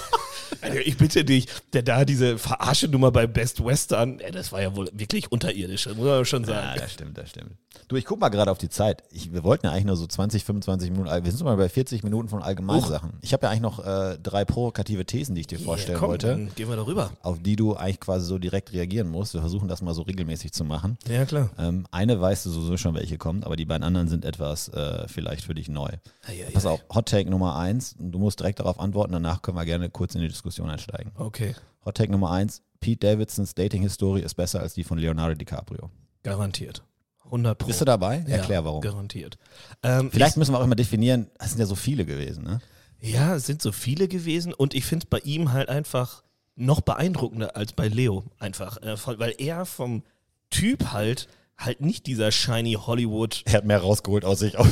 Speaker 3: Also ich bitte dich, der da diese Verarsche-Nummer bei Best Western, ey, das war ja wohl wirklich unterirdisch, muss man schon
Speaker 2: Ja,
Speaker 3: sagen.
Speaker 2: das stimmt, das stimmt. Du, ich guck mal gerade auf die Zeit. Ich, wir wollten ja eigentlich nur so 20, 25 Minuten. Wir sind mal bei 40 Minuten von Allgemeinsachen. Ich habe ja eigentlich noch äh, drei provokative Thesen, die ich dir vorstellen
Speaker 3: Ja, komm,
Speaker 2: wollte,
Speaker 3: dann gehen wir darüber.
Speaker 2: auf die du eigentlich quasi so direkt reagieren musst. Wir versuchen das mal so regelmäßig zu machen.
Speaker 3: Ja, klar.
Speaker 2: Ähm, eine weißt du sowieso schon, welche kommt, aber die beiden anderen sind etwas äh, vielleicht für dich neu.
Speaker 3: Eieiei.
Speaker 2: Pass auf, Hot Take Nummer eins. Du musst direkt darauf antworten, danach können wir gerne kurz in die Diskussion einsteigen.
Speaker 3: Okay,
Speaker 2: Hot Take Nummer eins. Pete Davidsons Dating-Historie ist besser als die von Leonardo DiCaprio.
Speaker 3: garantiert. 100 Pro.
Speaker 2: Bist du dabei?
Speaker 3: Ja,
Speaker 2: Erklär warum.
Speaker 3: Garantiert. Ähm,
Speaker 2: Vielleicht müssen wir auch immer definieren, es sind ja so viele gewesen, ne?
Speaker 3: Ja, es sind so viele gewesen und ich finde es bei ihm halt einfach noch beeindruckender als bei Leo. Einfach, äh, weil er vom Typ halt halt nicht dieser shiny Hollywood.
Speaker 2: Er hat mehr rausgeholt aus sich. Auf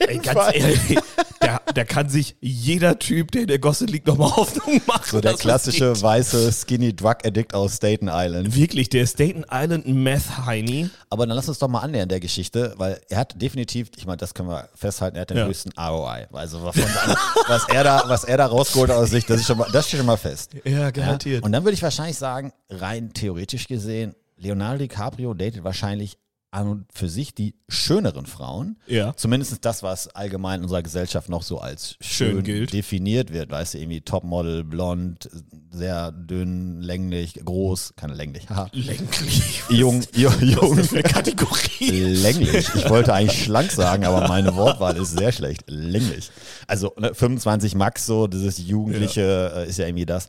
Speaker 3: Ey, ganz ehrlich, da, da kann sich jeder Typ, der in der Gosse liegt, nochmal Hoffnung machen.
Speaker 2: so der klassische weiße Skinny Drug Addict aus Staten Island.
Speaker 3: Wirklich, der Staten Island Meth Heini.
Speaker 2: Aber dann lass uns doch mal annähern der Geschichte, weil er hat definitiv, ich meine, das können wir festhalten, er hat den
Speaker 3: Ja.
Speaker 2: höchsten ROI. Also was, was, er da, was er da rausgeholt hat aus sich, das, ist schon mal, das steht schon mal fest.
Speaker 3: Ja,
Speaker 2: Ja? Und dann würde ich wahrscheinlich sagen, rein theoretisch gesehen, Leonardo DiCaprio datet wahrscheinlich an und für sich die schöneren Frauen.
Speaker 3: Ja.
Speaker 2: Zumindest das, was allgemein in unserer Gesellschaft noch so als schön,
Speaker 3: Schön gilt.
Speaker 2: definiert wird. Weißt du, irgendwie Topmodel, blond, sehr dünn, länglich, groß, keine länglich, haha.
Speaker 3: Länglich.
Speaker 2: Jung, jung, jung.
Speaker 3: Das ist eine Kategorie.
Speaker 2: Länglich. Ich wollte eigentlich schlank sagen, aber meine Wortwahl ist sehr schlecht. Länglich. Also ne, 25 Max, so dieses Jugendliche äh, ist ja irgendwie das.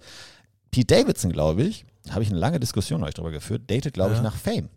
Speaker 2: Pete Davidson, glaube ich, habe ich eine lange Diskussion euch darüber geführt, datet, glaube ich,
Speaker 3: Ja.
Speaker 2: nach Fame.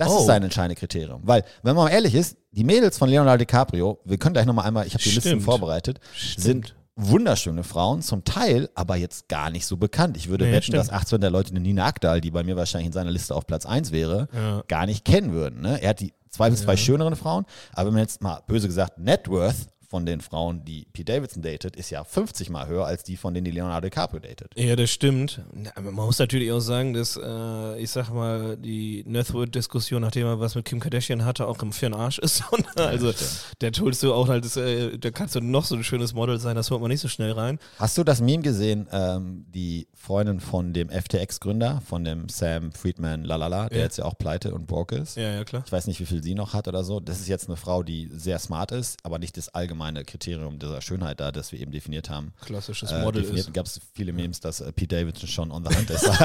Speaker 2: Das
Speaker 3: Oh.
Speaker 2: ist sein entscheidendes Kriterium. Weil, wenn man mal ehrlich ist, die Mädels von Leonardo DiCaprio, wir können gleich nochmal einmal, ich habe die Listen
Speaker 3: Stimmt.
Speaker 2: vorbereitet, sind wunderschöne Frauen, zum Teil aber jetzt gar nicht so bekannt. Ich würde
Speaker 3: Ja,
Speaker 2: wetten,
Speaker 3: stimmt.
Speaker 2: dass 18 der Leute eine Nina Akdal, die bei mir wahrscheinlich in seiner Liste auf Platz 1 wäre,
Speaker 3: Ja.
Speaker 2: gar nicht kennen würden. Ne? Er hat die zweifelsfrei schöneren Frauen, aber wenn man jetzt mal böse gesagt Net Worth von den Frauen, die Pete Davidson datet, ist ja 50 mal höher als die von denen, die Leonardo DiCaprio datet.
Speaker 3: Ja, das stimmt. Aber Man muss natürlich auch sagen, dass, äh, ich sag mal, die Northwood-Diskussion, nachdem er was mit Kim Kardashian hatte, auch im fairen Arsch ist. Also, der holst du auch halt, das, äh, da kannst du noch so ein schönes Model sein, das holt man nicht so schnell rein.
Speaker 2: Hast du das Meme gesehen, ähm, die Freundin von dem FTX-Gründer, von dem Sam Friedman Lalala, der
Speaker 3: Ja.
Speaker 2: jetzt ja auch pleite und broke ist?
Speaker 3: Ja, ja, klar.
Speaker 2: Ich weiß nicht, wie viel sie noch hat oder so. Das ist jetzt eine Frau, die sehr smart ist, aber nicht das allgemeine Kriterium dieser Schönheit da, das wir eben definiert haben.
Speaker 3: Klassisches
Speaker 2: Äh,
Speaker 3: Model
Speaker 2: definiert
Speaker 3: ist.
Speaker 2: gab es viele Memes, dass äh, Pete Davidson schon on the hunt ist.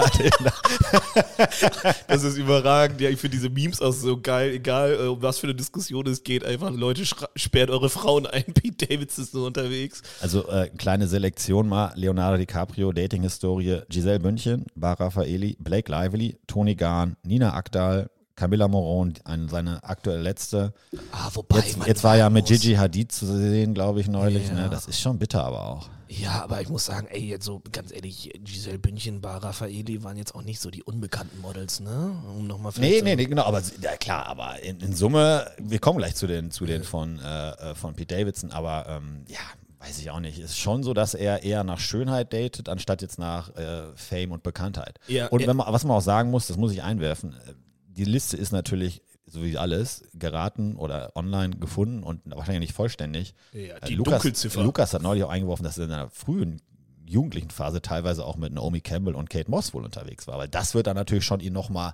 Speaker 3: Das ist überragend. Ja, ich finde diese Memes auch so geil. Egal, äh, um was für eine Diskussion es geht. Einfach, Leute, sperrt eure Frauen ein. Pete Davidson ist so unterwegs.
Speaker 2: also äh, kleine Selektion mal: Leonardo DiCaprio, Dating-Historie, Giselle Bündchen, Bar Raffaeli, Blake Lively, Tony Garn, Nina Akdal, Camilla Moron, eine, seine aktuelle letzte.
Speaker 3: Ah, wobei.
Speaker 2: Jetzt, jetzt war ja mit Gigi Hadid zu sehen, glaube ich, neulich.
Speaker 3: Ja.
Speaker 2: Ne? Das ist schon bitter, aber auch.
Speaker 3: Ja, aber ich muss sagen, ey, jetzt so ganz ehrlich, Giselle Bündchen, Bar Raffaeli waren jetzt auch nicht so die unbekannten Models, ne? Um nochmal
Speaker 2: Nee, nee, nee, genau, aber ja, klar, aber in, in Summe, wir kommen gleich zu den, zu den von, äh, äh, von Pete Davidson, aber ähm, ja, weiß ich auch nicht. Ist schon so, dass er eher nach Schönheit datet, anstatt jetzt nach äh, Fame und Bekanntheit.
Speaker 3: Ja,
Speaker 2: und man, was man auch sagen muss, das muss ich einwerfen, äh, die Liste ist natürlich, so wie alles, geraten oder online gefunden und wahrscheinlich nicht vollständig.
Speaker 3: Ja,
Speaker 2: Äh,
Speaker 3: die
Speaker 2: Lukas,
Speaker 3: Dunkelziffer.
Speaker 2: Lukas hat neulich auch eingeworfen, dass er in einer frühen jugendlichen Phase teilweise auch mit Naomi Campbell und Kate Moss wohl unterwegs war, weil das wird dann natürlich schon ihn nochmal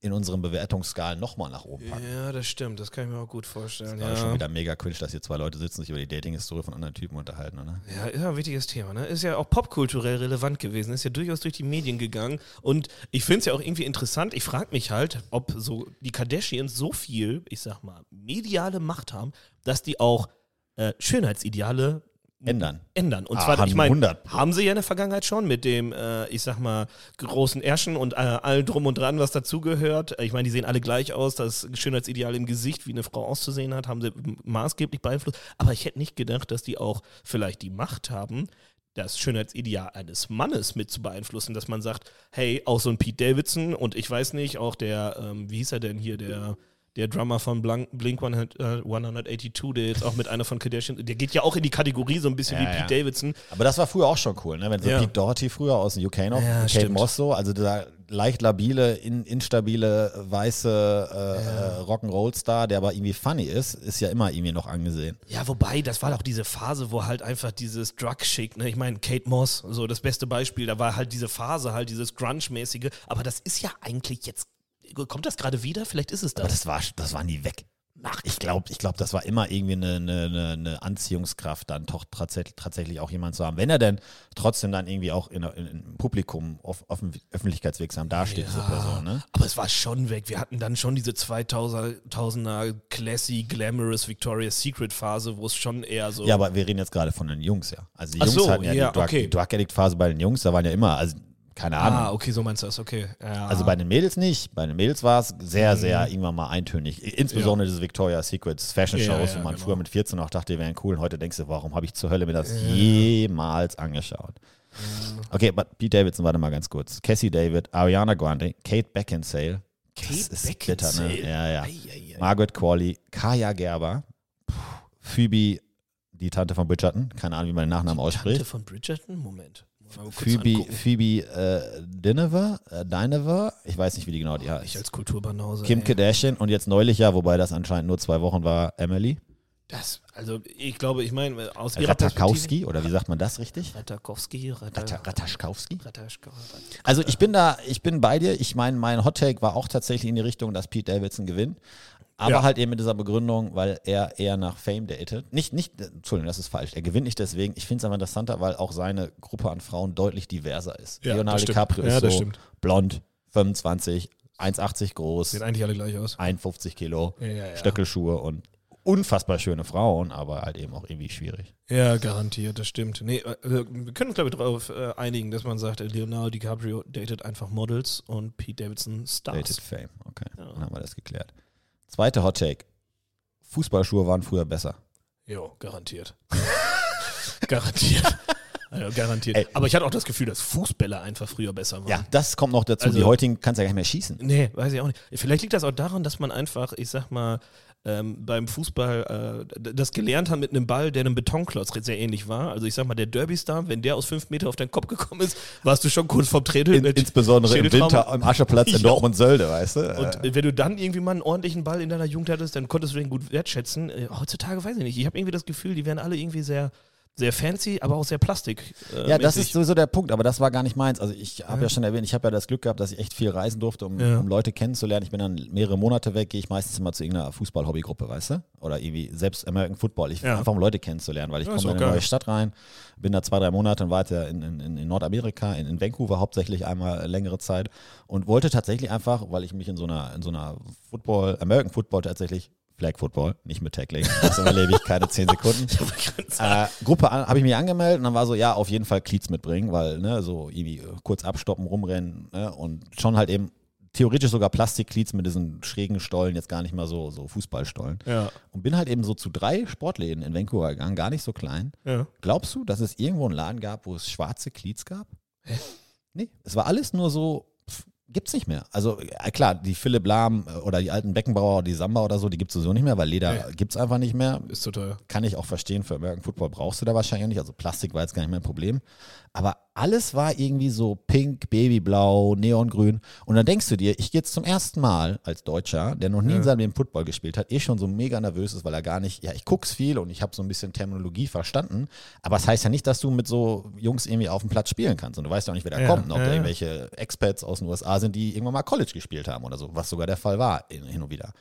Speaker 2: in unseren Bewertungsskalen nochmal nach oben packen.
Speaker 3: Ja, das stimmt, das kann ich mir auch gut vorstellen.
Speaker 2: Das ist schon
Speaker 3: Ja.
Speaker 2: wieder mega cringe, dass hier zwei Leute sitzen sich über die Dating-Historie von anderen Typen unterhalten, oder?
Speaker 3: ja, ist ja ein wichtiges Thema, ne? Ist ja auch popkulturell relevant gewesen, ist ja durchaus durch die Medien gegangen. Und ich finde es ja auch irgendwie interessant. Ich frage mich halt, ob so die Kardashians so viel, ich sag mal, mediale Macht haben, dass die auch äh, Schönheitsideale
Speaker 2: ändern.
Speaker 3: ändern. Und
Speaker 2: Ah,
Speaker 3: zwar, ich meine,
Speaker 2: 100.
Speaker 3: haben sie ja in der Vergangenheit schon mit dem, äh, ich sag mal, großen Ärschen und äh, allem drum und dran, was dazugehört. Ich meine, die sehen alle gleich aus. Das Schönheitsideal im Gesicht, wie eine Frau auszusehen hat, haben sie maßgeblich beeinflusst. Aber ich hätte nicht gedacht, dass die auch vielleicht die Macht haben, das Schönheitsideal eines Mannes mit zu beeinflussen, dass man sagt, hey, auch so ein Pete Davidson und ich weiß nicht, auch der, ähm, wie hieß er denn hier, der der Drummer von Blink 100, äh, 182, der jetzt auch mit einer von Kardashian, der geht ja auch in die Kategorie so ein bisschen
Speaker 2: Ja,
Speaker 3: wie
Speaker 2: ja.
Speaker 3: Pete Davidson.
Speaker 2: Aber das war früher auch schon cool, ne? Wenn so
Speaker 3: Ja.
Speaker 2: Pete Doherty früher aus dem UK noch,
Speaker 3: Ja,
Speaker 2: Kate. Moss so, also dieser leicht labile, in, instabile, weiße äh, äh, Rock'n'Roll-Star, der aber irgendwie funny ist, ist ja immer irgendwie noch angesehen.
Speaker 3: Ja, wobei, das war auch diese Phase, wo halt einfach dieses Drug-Chic, ne? ich meine, Kate Moss, so das beste Beispiel, da war halt diese Phase, halt dieses Grunge-mäßige, aber das ist ja eigentlich jetzt, kommt das gerade wieder? Vielleicht ist es
Speaker 2: Aber
Speaker 3: das.
Speaker 2: das war, das war nie weg. Ach, ich glaube, ich glaub, das war immer irgendwie eine, eine, eine- Anziehungskraft, dann doch tatsächlich, auch jemand zu haben. Wenn er denn trotzdem dann irgendwie auch in, in, im Publikum auf, offen, öffentlichkeitswirksam dasteht, diese Person, ne?
Speaker 3: Aber es war schon weg. Wir hatten dann schon diese 2000er classy, glamorous Victoria's Secret Phase, wo es schon eher so.
Speaker 2: Ja, aber wir reden jetzt gerade von den Jungs, ja. Also die Jungs
Speaker 3: so,
Speaker 2: hatten ja,
Speaker 3: ja,
Speaker 2: die Drug,
Speaker 3: okay.
Speaker 2: die Drug Addict Phase bei den Jungs, da waren ja immer, also keine Ahnung.
Speaker 3: ah, okay, so meinst du das, okay. Ja.
Speaker 2: Also bei den Mädels nicht. Bei den Mädels war es sehr, sehr irgendwann mal eintönig. Insbesondere diese Victoria's Secrets Fashion
Speaker 3: Ja,
Speaker 2: Shows,
Speaker 3: ja,
Speaker 2: wo man
Speaker 3: genau.
Speaker 2: früher mit 14 auch dachte, die wären cool. Und heute denkst du, warum habe ich zur Hölle mir das jemals angeschaut? Okay, aber Pete Davidson, warte mal ganz kurz. Cassie David, Ariana Grande, Kate Beckinsale.
Speaker 3: Kate
Speaker 2: Das ist
Speaker 3: Beckinsale.
Speaker 2: bitter, ne? Ja, ja.
Speaker 3: Ei, ei, ei.
Speaker 2: Margaret Qualley, Kaya Gerber, Puh, Phoebe, die Tante von Bridgerton, keine Ahnung, wie man den Nachnamen
Speaker 3: Tante
Speaker 2: ausspricht.
Speaker 3: von Bridgerton? Moment.
Speaker 2: Phoebe. Phoebe äh, Dinever, äh, Dinever, ich weiß nicht, wie die genau die heißt.
Speaker 3: Ich als Kulturbanause.
Speaker 2: Kim
Speaker 3: ey.
Speaker 2: Kardashian und jetzt neulich ja, wobei das anscheinend nur zwei Wochen war, Emily
Speaker 3: Das, also ich glaube, ich meine, aus ihrer Perspektive-
Speaker 2: Ratakowski, oder wie sagt man das richtig?
Speaker 3: Ratakowski, Rata,
Speaker 2: Rata- Rataschkowski? Also ich bin da, ich bin bei dir. Ich meine, mein Hot Take war auch tatsächlich in die Richtung, dass Pete Davidson gewinnt. Aber
Speaker 3: Ja.
Speaker 2: halt eben mit dieser Begründung, weil er eher nach Fame datet. Nicht, nicht, Entschuldigung, das ist falsch. Er gewinnt nicht deswegen. Ich finde es aber interessanter, weil auch seine Gruppe an Frauen deutlich diverser ist.
Speaker 3: Ja,
Speaker 2: Leonardo. DiCaprio ist so
Speaker 3: stimmt.
Speaker 2: blond, 25, 1,80 groß,
Speaker 3: Sehen eigentlich alle gleich aus.
Speaker 2: 51 Kilo. Stöckelschuhe und unfassbar schöne Frauen, aber halt eben auch irgendwie schwierig.
Speaker 3: Ja, garantiert, das stimmt. Nee, äh, wir können uns, glaube ich, darauf äh, einigen, dass man sagt, Leonardo DiCaprio datet einfach Models und Pete Davidson Stars.
Speaker 2: Dated Fame, okay.
Speaker 3: Ja.
Speaker 2: Dann haben wir das geklärt. Zweite Hot Take. Fußballschuhe waren früher besser.
Speaker 3: Jo, garantiert. garantiert. Also, garantiert.
Speaker 2: Ey.
Speaker 3: Aber ich hatte auch das Gefühl, dass Fußbälle einfach früher besser waren.
Speaker 2: Ja, das kommt noch dazu.
Speaker 3: Also-
Speaker 2: die heutigen kannst du ja gar nicht mehr schießen.
Speaker 3: Nee, weiß ich auch nicht. Vielleicht liegt das auch daran, dass man einfach, ich sag mal, ähm, beim Fußball äh, das gelernt hat mit einem Ball, der einem Betonklotz sehr ähnlich war. Also ich sag mal, der Derby-Star, wenn der aus fünf Meter auf deinen Kopf gekommen ist, warst du schon kurz vorm Training.
Speaker 2: In, insbesondere im. Winter am Ascheplatz in. Dortmund-Sölde, weißt du?
Speaker 3: Und
Speaker 2: Äh,
Speaker 3: wenn du dann irgendwie mal einen ordentlichen Ball in deiner Jugend hattest, dann konntest du den gut wertschätzen. Äh, heutzutage weiß ich nicht. Ich habe irgendwie das Gefühl, die werden alle irgendwie sehr, sehr fancy, aber auch sehr plastik. Äh,
Speaker 2: ja, das
Speaker 3: mäßig.
Speaker 2: ist sowieso der Punkt, aber das war gar nicht meins. Also ich habe ja. schon erwähnt, ich habe ja das Glück gehabt, dass ich echt viel reisen durfte, um,
Speaker 3: Ja.
Speaker 2: um Leute kennenzulernen. Ich bin dann mehrere Monate weg, gehe ich meistens immer zu irgendeiner Fußball-Hobbygruppe, weißt du? Oder irgendwie selbst American Football. Ich
Speaker 3: Ja.
Speaker 2: einfach um Leute kennenzulernen, weil ich
Speaker 3: Ja,
Speaker 2: komme in eine neue
Speaker 3: geil.
Speaker 2: Stadt rein, bin da zwei, drei Monate und war jetzt ja in, in, in Nordamerika, in, in Vancouver hauptsächlich einmal längere Zeit und wollte tatsächlich einfach, weil ich mich in so einer, in so einer Football, American Football tatsächlich Flag Football, nicht mit Tackling. Das überlebe ich keine zehn Sekunden. äh, Gruppe habe ich mich angemeldet und dann war so, ja, auf jeden Fall Cleats mitbringen, weil, ne, so irgendwie äh, kurz abstoppen, rumrennen, ne, und schon halt eben theoretisch sogar Plastik-Cleats mit diesen schrägen Stollen, jetzt gar nicht mal so, so Fußballstollen.
Speaker 3: Ja,
Speaker 2: Und bin halt eben so zu drei Sportläden in Vancouver gegangen, gar nicht so klein.
Speaker 3: ja.
Speaker 2: Glaubst du, dass es irgendwo einen Laden gab, wo es schwarze Cleats gab? Nee, es war alles nur so, gibt's nicht mehr. Also äh, klar, die Philipp Lahm äh, oder die alten Beckenbauer, die Samba oder so, die gibt's sowieso nicht mehr, weil Leder
Speaker 3: Nee.
Speaker 2: gibt's einfach nicht mehr.
Speaker 3: Ist so teuer.
Speaker 2: Kann ich auch verstehen, für American Football brauchst du da wahrscheinlich nicht. Also Plastik war jetzt gar nicht mehr ein Problem. Aber alles war irgendwie so pink, babyblau, neongrün. Und dann denkst du dir, ich gehe jetzt zum ersten Mal als Deutscher, der noch nie in seinem Leben Football gespielt hat, eh schon so mega nervös ist, weil er gar nicht, ja, ich guck's viel und ich habe so ein bisschen Terminologie verstanden. Aber es das heißt ja nicht, dass du mit so Jungs irgendwie auf dem Platz spielen kannst. Und du weißt ja auch nicht, wer da
Speaker 3: Ja,
Speaker 2: kommt. Ob
Speaker 3: ja,
Speaker 2: da
Speaker 3: ja.
Speaker 2: irgendwelche Expats aus den USA sind, die irgendwann mal College gespielt haben oder so, was sogar der Fall war hin und wieder.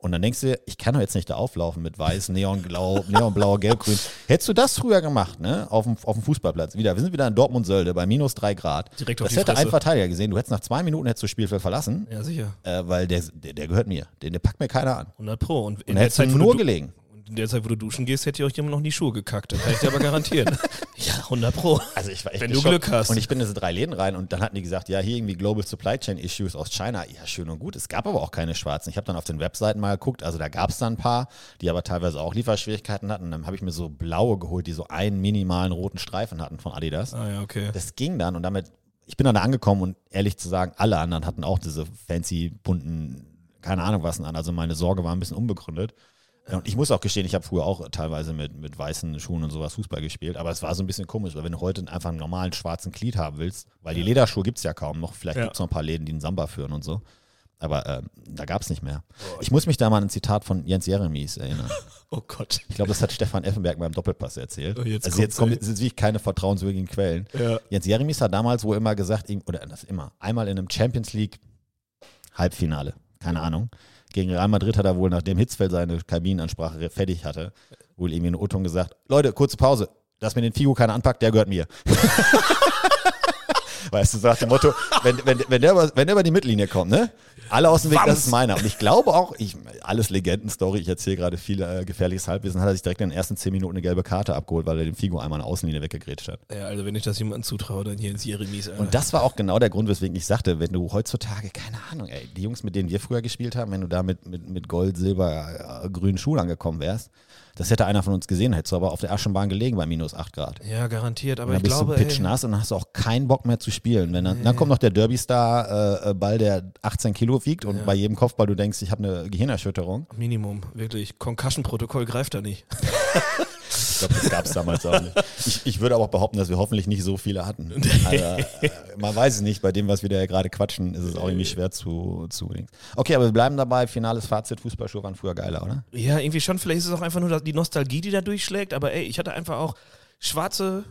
Speaker 2: Und dann denkst du, dir, ich kann doch jetzt nicht da auflaufen mit weiß, neonblau, neonblau, gelb-grün. Hättest du das früher gemacht, ne? Auf dem, auf dem Fußballplatz. Wieder, wir sind wieder in Dortmund-Sölde bei minus drei Grad.
Speaker 3: Direkt auf
Speaker 2: das hätte ein Verteidiger gesehen. Du hättest nach zwei Minuten hättest du das Spielfeld verlassen,
Speaker 3: Ja, sicher.
Speaker 2: äh, weil der, der, der gehört mir. Den, der packt mir keiner an.
Speaker 3: 100 Pro. Und in
Speaker 2: Und hättest du
Speaker 3: Zeit,
Speaker 2: nur gelegen.
Speaker 3: In der Zeit, wo du duschen gehst, hätte euch jemand noch in die Schuhe gekackt. Das kann ich dir aber garantieren. ja, 100 Pro.
Speaker 2: Also ich war echt
Speaker 3: Wenn du. Glück hast.
Speaker 2: Und ich bin in diese drei Läden rein und dann hatten die gesagt, ja, hier irgendwie Global Supply Chain Issues aus China. Ja, schön und gut. Es gab aber auch keine schwarzen. Ich habe dann auf den Webseiten mal geguckt, also da gab es dann ein paar, die aber teilweise auch Lieferschwierigkeiten hatten. Dann habe ich mir so blaue geholt, die so einen minimalen roten Streifen hatten von Adidas.
Speaker 3: Ah ja, okay.
Speaker 2: Das ging dann und damit, ich bin dann da angekommen und ehrlich zu sagen, alle anderen hatten auch diese fancy, bunten, keine Ahnung was an. Also meine Sorge war ein bisschen unbegründet. Und ich muss auch gestehen, ich habe früher auch teilweise mit, mit weißen Schuhen und sowas Fußball gespielt, aber es war so ein bisschen komisch, weil wenn du heute einfach einen normalen schwarzen Glied haben willst, weil die Lederschuhe gibt es ja kaum noch, vielleicht
Speaker 3: Ja.
Speaker 2: gibt es noch ein paar Läden, die einen Samba führen und so. Aber ähm, da gab es nicht mehr. Ich muss mich da mal an ein Zitat von Jens Jeremies erinnern.
Speaker 3: Oh Gott.
Speaker 2: Ich glaube, das hat Stefan Effenberg beim Doppelpass erzählt.
Speaker 3: Oh, jetzt
Speaker 2: also jetzt kommen jetzt wirklich keine vertrauenswürdigen Quellen.
Speaker 3: Ja.
Speaker 2: Jens Jeremies hat damals wohl immer gesagt, oder das immer, einmal in einem Champions League Halbfinale, keine Ahnung. Gegen Real Madrid hat er wohl, nachdem Hitzfeld seine Kabinenansprache fertig hatte, wohl irgendwie in O-Ton gesagt, Leute, kurze Pause, dass mir den Figo keiner anpackt, der gehört mir. Weißt du, so nach dem Motto, wenn, wenn, wenn, der über, wenn der über die Mittellinie kommt, ne? Alle aus dem Weg, das
Speaker 3: Wams.
Speaker 2: ist meiner. Und ich glaube auch, ich, alles Legendenstory, ich erzähle gerade viel äh, gefährliches Halbwissen, hat er sich direkt in den ersten zehn Minuten eine gelbe Karte abgeholt, weil er den Figo einmal der Außenlinie weggegrätscht hat.
Speaker 3: Ja, also wenn ich das jemandem zutraue, dann hier ins Jeremies. Alter.
Speaker 2: Und das war auch genau der Grund, weswegen ich sagte, wenn du heutzutage, keine Ahnung, ey, die Jungs, mit denen wir früher gespielt haben, wenn du da mit, mit, mit Gold, Silber, äh, grünen Schuhen angekommen wärst, das hätte einer von uns gesehen, hättest du aber auf der Aschenbahn gelegen bei minus 8 Grad.
Speaker 3: ja, garantiert. Aber
Speaker 2: dann
Speaker 3: ich
Speaker 2: bist
Speaker 3: glaube,
Speaker 2: du pitchnass und dann hast du auch keinen Bock mehr zu spielen. Wenn dann, dann kommt noch der Derby-Star-Ball, der 18 Kilo wiegt und bei jedem Kopfball du denkst, ich habe eine Gehirnerschütterung.
Speaker 3: Minimum, wirklich. Concussion-Protokoll greift da nicht.
Speaker 2: Ich glaube, das gab es damals auch nicht. Ich, ich würde aber auch behaupten, dass wir hoffentlich nicht so viele hatten. Also, äh, man weiß es nicht, bei dem, was wir da gerade quatschen, ist es auch irgendwie schwer zu, zu. Okay, aber wir bleiben dabei. Finales Fazit: Fußballschuhe waren früher geiler, oder?
Speaker 3: Ja, irgendwie schon. Vielleicht ist es auch einfach nur die Nostalgie, die da durchschlägt. Aber ey, ich hatte einfach auch schwarze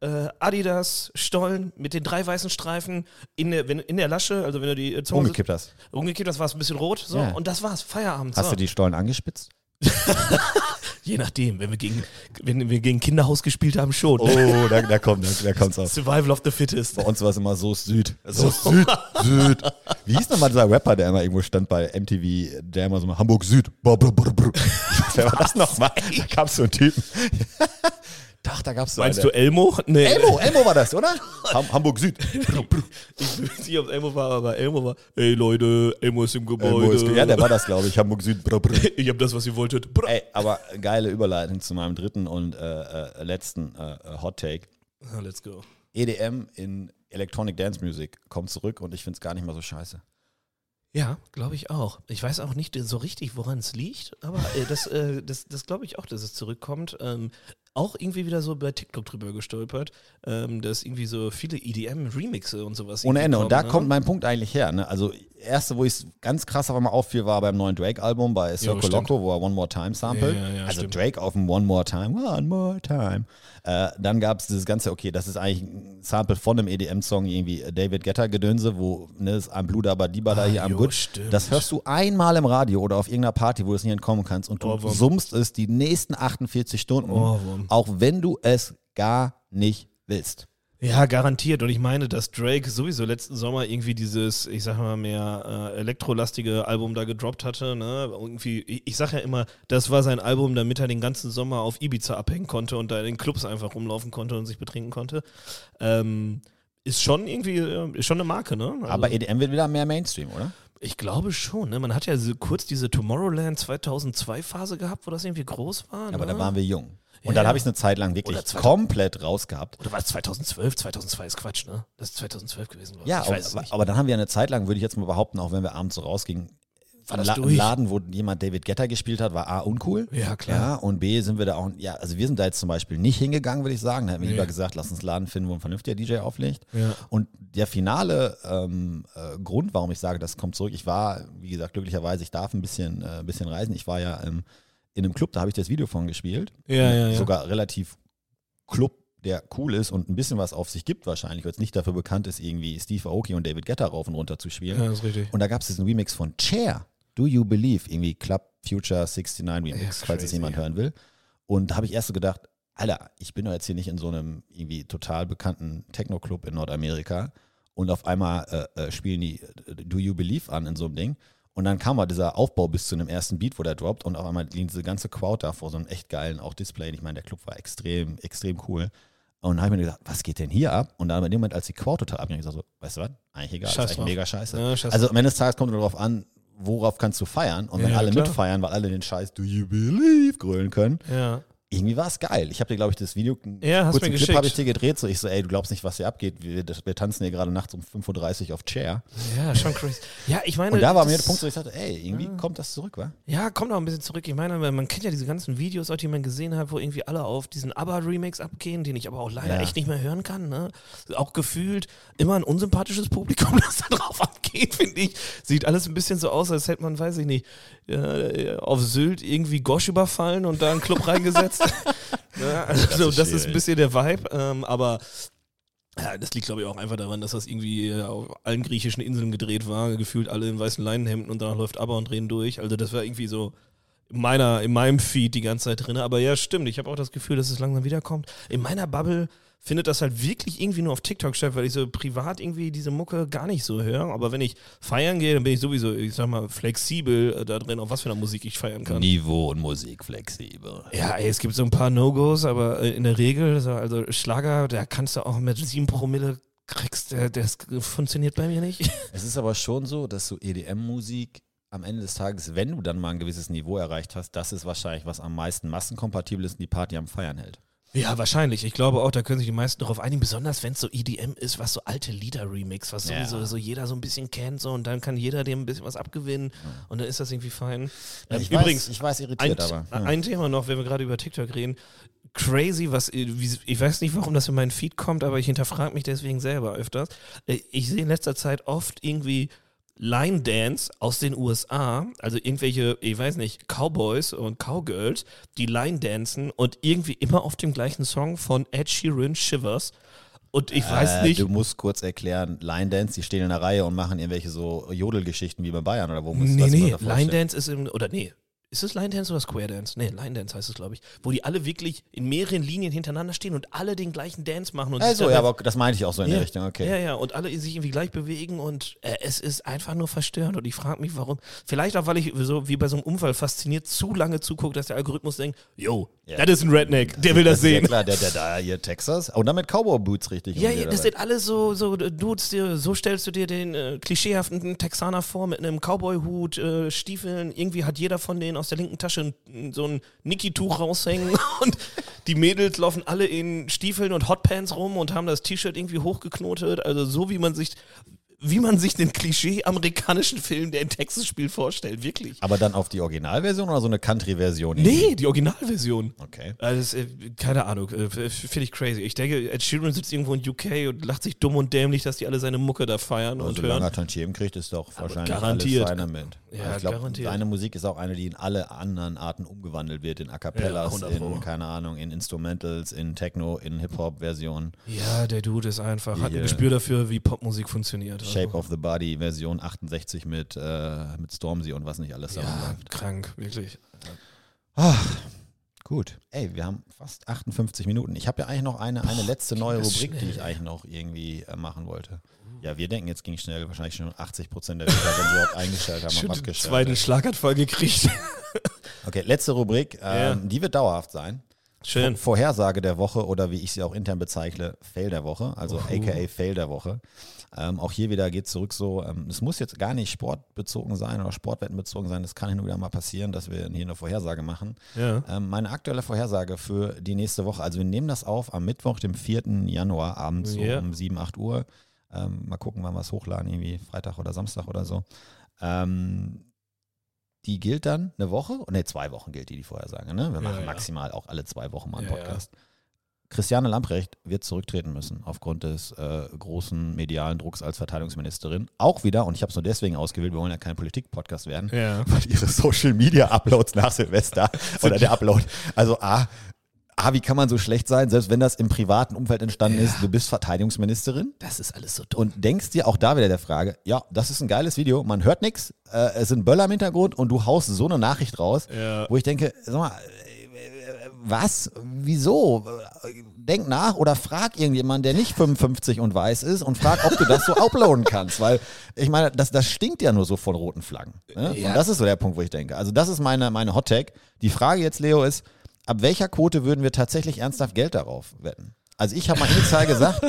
Speaker 3: äh, Adidas Stollen mit den drei weißen Streifen in der, wenn, in der Lasche. Also wenn du die äh, Zunge
Speaker 2: Umgekippt hast.
Speaker 3: umgekippt hast, war es ein bisschen rot. So,
Speaker 2: Ja.
Speaker 3: und das war's. Feierabend.
Speaker 2: Hast
Speaker 3: so.
Speaker 2: du die Stollen angespitzt?
Speaker 3: Je nachdem, wenn wir gegen, wenn wir gegen Kinderhaus gespielt haben, schon.
Speaker 2: Oh, da, da kommt da, da kommt's auf.
Speaker 3: Survival of the Fittest.
Speaker 2: Bei uns war es immer so Süd. So Süd, Süd. Wie hieß nochmal dieser Rapper, der immer irgendwo stand bei MTV, der immer so mal Hamburg Süd. Brr, brr, brr, brr. Wer war das nochmal? Da es so einen Typen. Doch, da gab es so
Speaker 3: Meinst du Elmo? Nee.
Speaker 2: Elmo, Elmo war das, oder? Ham Hamburg Süd.
Speaker 3: Ich weiß nicht, ob Elmo war, aber Elmo war. Ey Leute, Elmo ist im Gebäude.
Speaker 2: ist, ja, der war das, glaube ich. Hamburg Süd.
Speaker 3: Ich hab das, was ihr wolltet.
Speaker 2: Ey, aber geile Überleitung zu meinem dritten und äh, äh, letzten äh, äh, Hot Take.
Speaker 3: Let's go.
Speaker 2: EDM in Electronic Dance Music kommt zurück und ich finde es gar nicht mal so scheiße.
Speaker 3: Ja, glaube ich auch. Ich weiß auch nicht so richtig, woran es liegt, aber äh, das, äh, das, das glaube ich auch, dass es zurückkommt. Ähm, auch irgendwie wieder so bei TikTok drüber gestolpert, ähm, dass irgendwie so viele EDM-Remixe und sowas.
Speaker 2: Ohne Ende. Und da
Speaker 3: ne?
Speaker 2: kommt mein Punkt eigentlich her. Ne? Also, erste, wo ich es ganz krass auf einmal auffiel, war beim neuen Drake-Album bei Circle. Loco, wo er One More Time sampled.
Speaker 3: Ja, ja,
Speaker 2: also
Speaker 3: stimmt.
Speaker 2: Drake auf dem One More Time, One More Time. Äh, dann gab es dieses ganze, okay, das ist eigentlich ein Sample von einem EDM-Song, irgendwie David Guetta-Gedönse, wo ne, ist am Blue Dabba Diba da
Speaker 3: Ah,
Speaker 2: hier am
Speaker 3: jo,
Speaker 2: Good.
Speaker 3: stimmt.
Speaker 2: Das hörst du einmal im Radio oder auf irgendeiner Party, wo du es nicht entkommen kannst und du
Speaker 3: Ohrwurm.
Speaker 2: summst es die nächsten 48 Stunden,
Speaker 3: Ohrwurm.
Speaker 2: Auch wenn du es gar nicht willst.
Speaker 3: Ja, garantiert. Und ich meine, dass Drake sowieso letzten Sommer irgendwie dieses, ich sag mal, mehr äh, elektrolastige Album da gedroppt hatte. Ne? Irgendwie, ich, ich sag ja immer, das war sein Album, damit er den ganzen Sommer auf Ibiza abhängen konnte und da in den Clubs einfach rumlaufen konnte und sich betrinken konnte. Ähm, ist schon irgendwie, äh, ist schon eine Marke, ne? Also,
Speaker 2: Aber EDM wird wieder mehr Mainstream, oder?
Speaker 3: ich glaube schon, ne? Man hat ja so kurz diese Tomorrowland 2002 Phase gehabt, wo das irgendwie groß war.
Speaker 2: Aber
Speaker 3: ne?
Speaker 2: da waren wir jung. Und
Speaker 3: Ja,
Speaker 2: dann
Speaker 3: ja.
Speaker 2: habe ich es eine Zeit lang wirklich
Speaker 3: Oder 2000
Speaker 2: komplett rausgehabt.
Speaker 3: Oder war es 2012? 2002 ist Quatsch, ne? Das ist 2012 gewesen.
Speaker 2: Ja, aber, aber dann haben wir eine Zeit lang, würde ich jetzt mal behaupten, auch wenn wir abends so rausgingen,
Speaker 3: War das
Speaker 2: La
Speaker 3: durch?
Speaker 2: Laden, wo jemand David Getter gespielt hat, war A uncool.
Speaker 3: Ja, klar.
Speaker 2: Ja, und B sind wir da auch, ja, also wir sind da jetzt zum Beispiel nicht hingegangen, würde ich sagen. Da hätten wir
Speaker 3: Nee.
Speaker 2: lieber gesagt, lass uns Laden finden, wo ein vernünftiger DJ auflegt.
Speaker 3: Ja.
Speaker 2: Und der finale ähm, äh, Grund, warum ich sage, das kommt zurück, ich war, wie gesagt, glücklicherweise, ich darf ein bisschen, äh, ein bisschen reisen. Ich war ja ähm, in einem Club, da habe ich das Video von gespielt.
Speaker 3: Ja, ja, ja.
Speaker 2: Sogar relativ Club, der cool ist und ein bisschen was auf sich gibt wahrscheinlich, weil es nicht dafür bekannt ist, irgendwie Steve Aoki und David Guetta rauf und runter zu spielen.
Speaker 3: Ja, ist richtig.
Speaker 2: Und da gab es diesen Remix von Chair, Do You Believe, irgendwie Club Future 69 Remix,
Speaker 3: Ja,
Speaker 2: falls es jemand hören will. Und da habe ich erst so gedacht, Alter, ich bin doch jetzt hier nicht in so einem irgendwie total bekannten Techno-Club in Nordamerika und auf einmal äh, äh, spielen die äh, Do You Believe an in so einem Ding. Und dann kam mal dieser Aufbau bis zu einem ersten Beat, wo der droppt und auf einmal liegt diese ganze Crowd da vor so einem echt geilen auch Display. Ich meine, der Club war extrem, extrem cool. Und dann habe ich mir gedacht, was geht denn hier ab? Und dann in dem Moment, als die Crowd total abging, gesagt, so, weißt du was, eigentlich egal,
Speaker 3: Scheiß
Speaker 2: ist
Speaker 3: drauf.
Speaker 2: mega scheiße.
Speaker 3: Ja, scheiß
Speaker 2: also am Ende des Tages kommt es darauf an, worauf kannst du feiern. Und wenn
Speaker 3: ja,
Speaker 2: alle
Speaker 3: klar.
Speaker 2: mitfeiern, weil alle den Scheiß Do You Believe grölen können,
Speaker 3: Ja.
Speaker 2: Irgendwie war es geil. Ich habe dir, glaube ich, das Video,
Speaker 3: Ja, hast
Speaker 2: kurz
Speaker 3: mir
Speaker 2: einen Clip habe ich dir gedreht, so ich so, ey, du glaubst nicht, was hier abgeht. Wir, wir tanzen hier gerade nachts um 5.30 Uhr auf Chair.
Speaker 3: Ja, schon crazy. Ja, ich meine.
Speaker 2: Und da war mir der Punkt, wo ich dachte, ey, irgendwie kommt das zurück, wa?
Speaker 3: Ja, kommt noch ein bisschen zurück. Ich meine, man kennt ja diese ganzen Videos, die man gesehen hat, wo irgendwie alle auf diesen ABBA-Remix abgehen, den ich aber auch leider
Speaker 2: Ja.
Speaker 3: echt nicht mehr hören kann. Ne? Auch gefühlt immer ein unsympathisches Publikum, das da drauf abgeht, finde ich. Sieht alles ein bisschen so aus, als hätte man, weiß ich nicht, äh, auf Sylt irgendwie Gosch überfallen und da einen Club reingesetzt. ja, also, das,
Speaker 2: ist
Speaker 3: ist, ein bisschen der Vibe, ähm, aber. Ja, das liegt, glaube ich, auch einfach daran, dass das irgendwie äh, auf allen griechischen Inseln gedreht war, gefühlt alle in weißen Leinenhemden und danach läuft ABBA und drehen durch. Also das war irgendwie so in, meiner, in meinem Feed die ganze Zeit drin. Aber ja, stimmt, ich habe auch das Gefühl, dass es langsam wiederkommt. In meiner Bubble findet das halt wirklich irgendwie nur auf TikTok statt, weil ich so privat irgendwie diese Mucke gar nicht so höre. Aber wenn ich feiern gehe, dann bin ich sowieso, ich sag mal, flexibel äh, da drin, auf was für eine Musik ich feiern kann.
Speaker 2: Niveau und Musik flexibel.
Speaker 3: Ja, ey, es gibt so ein paar No-Gos, aber äh, in der Regel, so, also Schlager, da kannst du auch mit sieben Promille kriegst, der, das funktioniert bei mir nicht.
Speaker 2: Es ist aber schon so, dass so EDM-Musik am Ende des Tages, wenn du dann mal ein gewisses Niveau erreicht hast, das ist wahrscheinlich, was am meisten massenkompatibel ist und die Party am Feiern hält.
Speaker 3: Ja, wahrscheinlich. Ich glaube auch, da können sich die meisten darauf einigen, besonders wenn es so EDM ist, was so alte Lieder-Remix, was
Speaker 2: Ja.
Speaker 3: sowieso so jeder so ein bisschen kennt, so und dann kann jeder dem ein bisschen was abgewinnen und dann ist das irgendwie fein.
Speaker 2: Ja,
Speaker 3: Ähm,
Speaker 2: ich
Speaker 3: übrigens,
Speaker 2: weiß, ich weiß
Speaker 3: ein,
Speaker 2: irritiert, aber. ja.
Speaker 3: ein Thema noch, wenn wir gerade über TikTok reden. Crazy, was äh, ich weiß nicht, warum das in meinen Feed kommt, aber ich hinterfrage mich deswegen selber öfters. Äh, Ich sehe in letzter Zeit oft irgendwie Line Dance aus den USA, also irgendwelche, ich weiß nicht, Cowboys und Cowgirls, die Line dancen und irgendwie immer auf dem gleichen Song von Ed Sheeran Shivers. Und ich weiß
Speaker 2: Äh,
Speaker 3: nicht,
Speaker 2: Du musst kurz erklären, Line Dance, die stehen in der Reihe und machen irgendwelche so Jodelgeschichten wie bei Bayern oder wo muss
Speaker 3: Nee, nee, Line? Dance ist im, oder nee, ist es Line Dance oder Square Dance? Nee, Line Dance heißt es, glaube ich. Wo die alle wirklich in mehreren Linien hintereinander stehen und alle den gleichen Dance machen. Und sich
Speaker 2: Also, ja, aber das meinte ich auch so in
Speaker 3: ja,
Speaker 2: der Richtung, okay.
Speaker 3: Ja, ja, und alle sich irgendwie gleich bewegen und äh, es ist einfach nur verstörend. Und ich frage mich, warum. Vielleicht auch, weil ich so wie bei so einem Unfall fasziniert zu lange zugucke, dass der Algorithmus denkt, yo,
Speaker 2: Ja.
Speaker 3: das ist ein Redneck, der will das
Speaker 2: ja
Speaker 3: sehen.
Speaker 2: klar, der, der da hier Texas. Und dann mit Cowboy Boots richtig.
Speaker 3: Ja, ja, das sind alles so, so äh, Dudes, die, so stellst du dir den äh, klischeehaften Texaner vor mit einem Cowboy-Hut, äh, Stiefeln. Irgendwie hat jeder von denen aus der linken Tasche ein, so ein Niki-Tuch raushängen und die Mädels laufen alle in Stiefeln und Hotpants rum und haben das T-Shirt irgendwie hochgeknotet. Also so, wie man sich, wie man sich den Klischee-amerikanischen Film, der in Texas spielt, vorstellt. Wirklich.
Speaker 2: Aber dann auf die Originalversion oder so eine Country-Version?
Speaker 3: Nee, die Originalversion.
Speaker 2: Okay.
Speaker 3: Also, das, äh, keine Ahnung, äh, finde ich crazy. Ich denke, Ed Sheeran sitzt irgendwo in UK und lacht sich dumm und dämlich, dass die alle seine Mucke da feiern
Speaker 2: Also
Speaker 3: und
Speaker 2: solange er
Speaker 3: hören.
Speaker 2: Tantiemen kriegt, ist doch wahrscheinlich
Speaker 3: garantiert.
Speaker 2: alles mit.
Speaker 3: Ja,
Speaker 2: ich glaube, seine Musik ist auch eine, die in alle anderen Arten umgewandelt wird. In A Cappellas,
Speaker 3: Ja, 100 Pro.
Speaker 2: in, keine Ahnung, in Instrumentals, in Techno, in Hip-Hop-Versionen.
Speaker 3: Ja, der Dude ist einfach, hat
Speaker 2: Hier.
Speaker 3: ein Gespür dafür, wie Popmusik funktioniert.
Speaker 2: Shape
Speaker 3: also,
Speaker 2: of the Body, Version 68 mit, äh, mit Stormzy und was nicht alles da
Speaker 3: Ja,
Speaker 2: läuft.
Speaker 3: krank, wirklich.
Speaker 2: Gut. Ey, wir haben fast 58 Minuten. Ich habe ja eigentlich noch eine, eine letzte neue Rubrik, die ich
Speaker 3: schnell.
Speaker 2: eigentlich noch irgendwie äh, machen wollte. Ja, wir denken, jetzt ging schnell. Wahrscheinlich schon 80 Prozent der Hörer, wenn sie überhaupt eingestellt haben, haben abgestellt.
Speaker 3: zweiten Schlaganfall gekriegt.
Speaker 2: Okay, letzte Rubrik. Ähm,
Speaker 3: Ja.
Speaker 2: Die wird dauerhaft sein.
Speaker 3: Schön.
Speaker 2: Vor- Vorhersage der Woche oder wie ich sie auch intern bezeichne, Fail der Woche, also aka Fail der Woche. Ähm, auch hier wieder geht zurück so, ähm, es muss jetzt gar nicht sportbezogen sein oder sportwettenbezogen sein, das kann hin und wieder mal passieren, dass wir hier eine Vorhersage machen.
Speaker 3: Ja.
Speaker 2: Ähm, meine aktuelle Vorhersage für die nächste Woche, also wir nehmen das auf am Mittwoch, dem 4. Januar, abends so
Speaker 3: Ja.
Speaker 2: um 7, 8 Uhr. Ähm, mal gucken, wann wir es hochladen, irgendwie Freitag oder Samstag oder so. Ähm, die gilt dann eine Woche, ne, zwei Wochen gilt die, die Vorhersage. Ne? Wir
Speaker 3: Ja,
Speaker 2: machen
Speaker 3: ja.
Speaker 2: maximal auch alle zwei Wochen mal einen
Speaker 3: Ja, ja.
Speaker 2: Podcast. Christiane Lamprecht wird zurücktreten müssen aufgrund des äh, großen medialen Drucks als Verteidigungsministerin. Auch wieder, und ich habe es nur deswegen ausgewählt, wir wollen ja kein Politik-Podcast werden,
Speaker 3: Ja.
Speaker 2: weil ihre Social-Media-Uploads nach Silvester oder der Upload, also A, A, wie kann man so schlecht sein, selbst wenn das im privaten Umfeld entstanden ist, du bist Verteidigungsministerin
Speaker 3: Das ist alles so dumm.
Speaker 2: und denkst dir auch da wieder der Frage, ja, das ist ein geiles Video, man hört nichts, äh, es sind Böller im Hintergrund und du haust so eine Nachricht raus,
Speaker 3: Ja.
Speaker 2: wo ich denke, sag mal, äh, was? Wieso? Denk nach oder frag irgendjemanden, der nicht 55 und weiß ist und frag, ob du das so uploaden kannst. Weil ich meine, das, das stinkt ja nur so von roten Flaggen. Ne?
Speaker 3: Ja.
Speaker 2: Und das ist so der Punkt, wo ich denke. Also das ist meine, meine Hot Tag. Die Frage jetzt, Leo, ist, ab welcher Quote würden wir tatsächlich ernsthaft Geld darauf wetten? Also ich habe mal initial gesagt,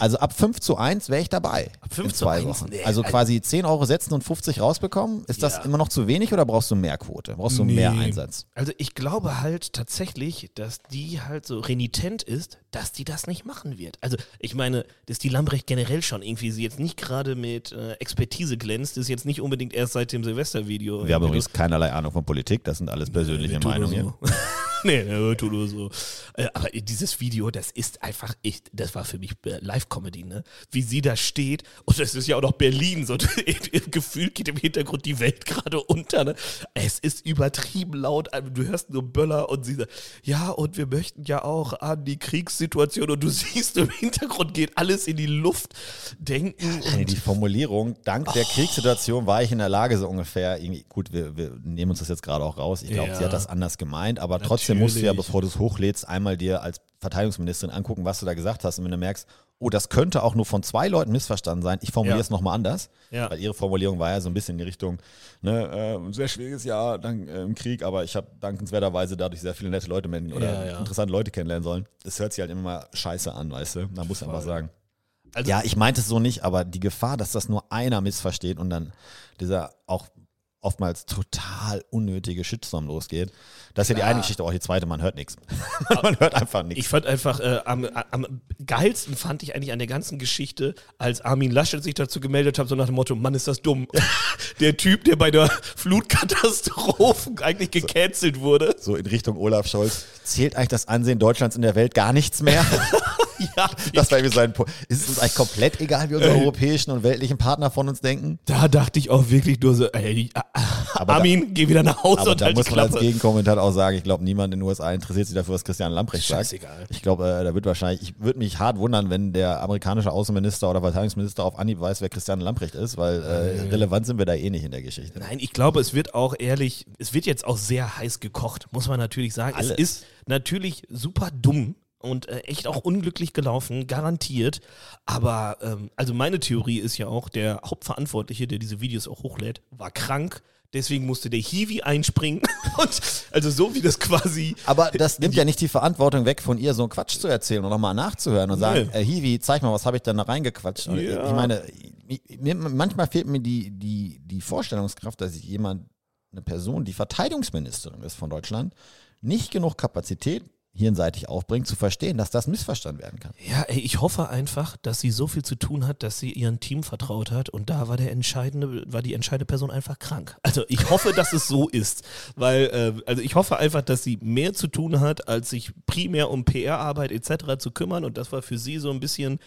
Speaker 2: also ab 5 zu 1 wäre ich dabei.
Speaker 3: Ab 5
Speaker 2: in
Speaker 3: zu
Speaker 2: zwei
Speaker 3: 1?
Speaker 2: Wochen.
Speaker 3: Nee,
Speaker 2: also quasi 10 Euro setzen und 50 rausbekommen. Ist das
Speaker 3: Ja.
Speaker 2: immer noch zu wenig oder brauchst du mehr Quote? Brauchst du mehr
Speaker 3: Nee.
Speaker 2: Einsatz?
Speaker 3: Also ich glaube halt tatsächlich, dass die halt so renitent ist, dass die das nicht machen wird. Also ich meine, dass die Lambrecht generell schon irgendwie sie jetzt nicht gerade mit äh, Expertise glänzt, ist jetzt nicht unbedingt erst seit dem Silvestervideo.
Speaker 2: Wir haben übrigens keinerlei Ahnung von Politik, das sind alles persönliche
Speaker 3: nur
Speaker 2: Meinungen.
Speaker 3: so. nee, nee, tu nur so. Äh, aber dieses Video, das ist einfach echt, das war für mich äh, Live-Comedy, ne? Wie sie da steht und das ist ja auch noch Berlin, so im Gefühl geht im Hintergrund die Welt gerade unter, ne? Es ist übertrieben laut, also du hörst nur Böller und sie sagt, ja, und wir möchten ja auch an die Kriegssituation und du siehst im Hintergrund geht alles in die Luft, denken
Speaker 2: Nee,
Speaker 3: und
Speaker 2: die Formulierung, dank
Speaker 3: Oh.
Speaker 2: der Kriegssituation war ich in der Lage, so ungefähr, irgendwie, gut, wir, wir nehmen uns das jetzt gerade auch raus. Ich glaube,
Speaker 3: Ja.
Speaker 2: sie hat das anders gemeint, aber trotzdem musst du ja, bevor du es hochlädst, einmal dir als Verteidigungsministerin angucken, was du da gesagt hast. Und wenn du merkst, oh, das könnte auch nur von zwei Leuten missverstanden sein, ich formuliere
Speaker 3: Ja.
Speaker 2: es nochmal anders.
Speaker 3: Ja.
Speaker 2: Weil ihre Formulierung war ja so ein bisschen in die Richtung, ne, äh, ein sehr schwieriges Jahr dank, äh, im Krieg, aber ich habe dankenswerterweise dadurch sehr viele nette Leute oder
Speaker 3: Ja, ja.
Speaker 2: interessante Leute kennenlernen sollen. Das hört sich halt immer scheiße an, weißt du? Man muss einfach sagen.
Speaker 3: Also-
Speaker 2: ja, ich meinte es so nicht, aber die Gefahr, dass das nur einer missversteht und dann dieser auch oftmals total unnötige Shitstorm losgeht. Das ist ja die eine Geschichte, auch die zweite, man hört nichts. man hört einfach nichts.
Speaker 3: Ich fand einfach, äh, am, am geilsten fand ich eigentlich an der ganzen Geschichte, als Armin Laschet sich dazu gemeldet hat, so nach dem Motto, Mann, ist das dumm. der Typ, der bei der Flutkatastrophe eigentlich gecancelt wurde.
Speaker 2: So in Richtung Olaf Scholz. Zählt eigentlich das Ansehen Deutschlands in der Welt gar nichts mehr?
Speaker 3: Ja,
Speaker 2: das war irgendwie sein Punkt. Ist es uns eigentlich komplett egal, wie unsere
Speaker 3: Ey.
Speaker 2: europäischen und weltlichen Partner von uns denken?
Speaker 3: da dachte ich auch wirklich nur so, ey,
Speaker 2: Aber
Speaker 3: Armin, geh wieder nach Hause
Speaker 2: Aber
Speaker 3: und
Speaker 2: da
Speaker 3: halt
Speaker 2: muss man als. Gegenkommentar auch sagen, ich glaube, niemand in den USA interessiert sich dafür, was Christian Lamprecht sagt. Ich glaube, äh, da wird wahrscheinlich, ich würde mich hart wundern, wenn der amerikanische Außenminister oder Verteidigungsminister auf Anhieb weiß, wer Christian Lamprecht ist, weil äh, relevant sind wir da eh nicht in der Geschichte.
Speaker 3: Nein, ich glaube, es wird auch ehrlich, es wird jetzt auch sehr heiß gekocht, muss man natürlich sagen.
Speaker 2: Alles.
Speaker 3: Es ist natürlich super dumm und äh, echt auch unglücklich gelaufen, garantiert. Aber ähm, also meine Theorie ist ja auch, der Hauptverantwortliche, der diese Videos auch hochlädt, war krank. Deswegen musste der Hiwi einspringen. Und also so wie das quasi.
Speaker 2: Aber das nimmt ja nicht die Verantwortung weg, von ihr so einen Quatsch zu erzählen und nochmal nachzuhören und sagen,
Speaker 3: Nee.
Speaker 2: äh, Hiwi, zeig mal, was habe ich denn da reingequatscht? Und
Speaker 3: Ja.
Speaker 2: Ich meine, ich- mir, manchmal fehlt mir die, die, die Vorstellungskraft, dass jemand, eine Person, die Verteidigungsministerin ist von Deutschland, nicht genug Kapazität hirnseitig aufbringt, zu verstehen, dass das missverstanden werden kann.
Speaker 3: Ja, ey, ich hoffe einfach, dass sie so viel zu tun hat, dass sie ihrem Team vertraut hat und da war der entscheidende, war die entscheidende Person einfach krank. Also ich hoffe, dass es so ist, weil äh, also ich hoffe einfach, dass sie mehr zu tun hat, als sich primär um PR-Arbeit etc. zu kümmern und das war für sie so ein bisschen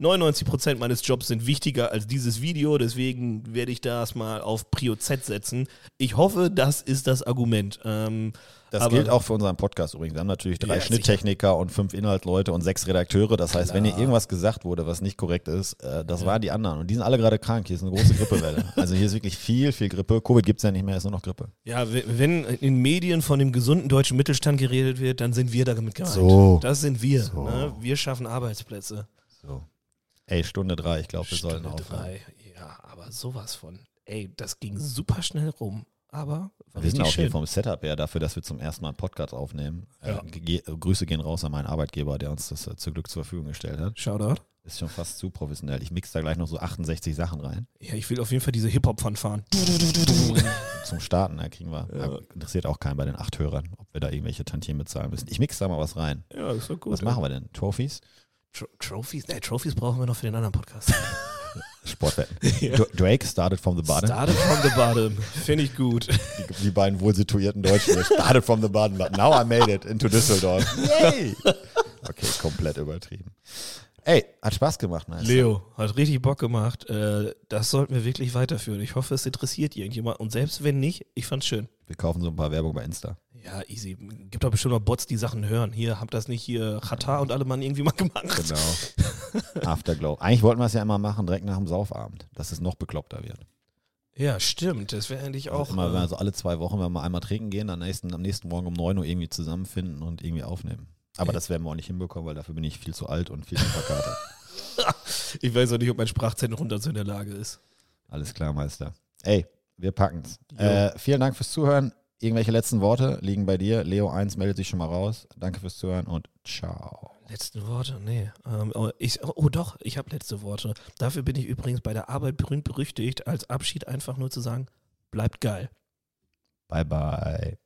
Speaker 3: 99 Prozent meines Jobs sind wichtiger als dieses Video, deswegen werde ich das mal auf Prio Z setzen. Ich hoffe, das ist das Argument. Ähm,
Speaker 2: Das
Speaker 3: aber-
Speaker 2: gilt auch für unseren Podcast übrigens. Wir haben natürlich drei
Speaker 3: Ja,
Speaker 2: Schnitttechniker und fünf Inhaltleute und sechs Redakteure. Das heißt, wenn hier
Speaker 3: Klar.
Speaker 2: irgendwas gesagt wurde, was nicht korrekt ist, äh, das waren die anderen. Und die sind alle gerade krank. Hier ist eine große Grippewelle. also hier ist wirklich viel, viel Grippe. Covid gibt es ja nicht mehr, ist nur noch Grippe.
Speaker 3: Ja, we- wenn in Medien von dem gesunden deutschen Mittelstand geredet wird, dann sind wir damit gemeint.
Speaker 2: So.
Speaker 3: Das sind wir.
Speaker 2: So.
Speaker 3: Ne? Wir schaffen Arbeitsplätze.
Speaker 2: So. Ey, Stunde drei. Ich glaube, wir
Speaker 3: Stunde
Speaker 2: aufhören.
Speaker 3: drei. Ja, aber sowas von. Ey, das ging super schnell rum. Aber war
Speaker 2: Wir sind auch hier
Speaker 3: schön.
Speaker 2: vom Setup her dafür, dass wir zum ersten Mal einen Podcast aufnehmen.
Speaker 3: Ja.
Speaker 2: Äh, ge- Grüße gehen raus an meinen Arbeitgeber, der uns das äh, zum Glück zur Verfügung gestellt hat.
Speaker 3: Shoutout.
Speaker 2: Ist schon fast zu professionell. Ich mix da gleich noch so 68 Sachen rein.
Speaker 3: Ja, ich will auf jeden Fall diese Hip-Hop-Fanfaren.
Speaker 2: Zum Starten, da kriegen wir. Interessiert auch keinen bei den acht Hörern, ob wir da irgendwelche Tantien bezahlen müssen. Ich mix da mal was rein.
Speaker 3: Ja, ist doch gut.
Speaker 2: Was machen wir denn? Trophies?
Speaker 3: Tro Trophies? Nee, Trophies brauchen wir noch für den anderen Podcast.
Speaker 2: Sportwetten. Dra- Drake started from the bottom.
Speaker 3: Started from the bottom. Finde ich gut.
Speaker 2: Die, die beiden wohl situierten Deutschen. Started from the bottom, but now I made it into Düsseldorf. Yay! Okay, komplett übertrieben. Ey, hat Spaß gemacht, Meister.
Speaker 3: Leo, hat richtig Bock gemacht. Äh, das sollten wir wirklich weiterführen. Ich hoffe, es interessiert irgendjemand. Und selbst wenn nicht, ich fand's schön.
Speaker 2: Wir kaufen so ein paar Werbung bei Insta.
Speaker 3: Ja, easy. Gibt doch bestimmt noch Bots, die Sachen hören. Hier, habt das nicht hier Chata und alle Mann irgendwie mal gemacht.
Speaker 2: Genau. Afterglow. Eigentlich wollten wir es ja immer machen, direkt nach dem Saufabend, dass es noch bekloppter wird.
Speaker 3: Ja, stimmt. Das wäre eigentlich auch.
Speaker 2: Also immer, wenn wir
Speaker 3: äh,
Speaker 2: so alle zwei Wochen, wenn wir mal einmal trinken gehen, dann nächsten, am nächsten Morgen um 9 Uhr irgendwie zusammenfinden und irgendwie aufnehmen. Aber das werden wir auch nicht hinbekommen, weil dafür bin ich viel zu alt und viel zu verkatert.
Speaker 3: ich weiß auch nicht, ob mein Sprachzentrum dazu in der Lage ist.
Speaker 2: Alles klar, Meister. Ey, wir packen's. Äh, vielen Dank fürs Zuhören. Irgendwelche letzten Worte liegen bei dir. Leo 1 meldet sich schon mal raus. Danke fürs Zuhören und ciao.
Speaker 3: Letzte Worte? Nee. Ähm, oh, ich, oh doch, ich habe letzte Worte. Dafür bin ich übrigens bei der Arbeit berühmt berüchtigt, als Abschied einfach nur zu sagen, bleibt geil.
Speaker 2: Bye, bye.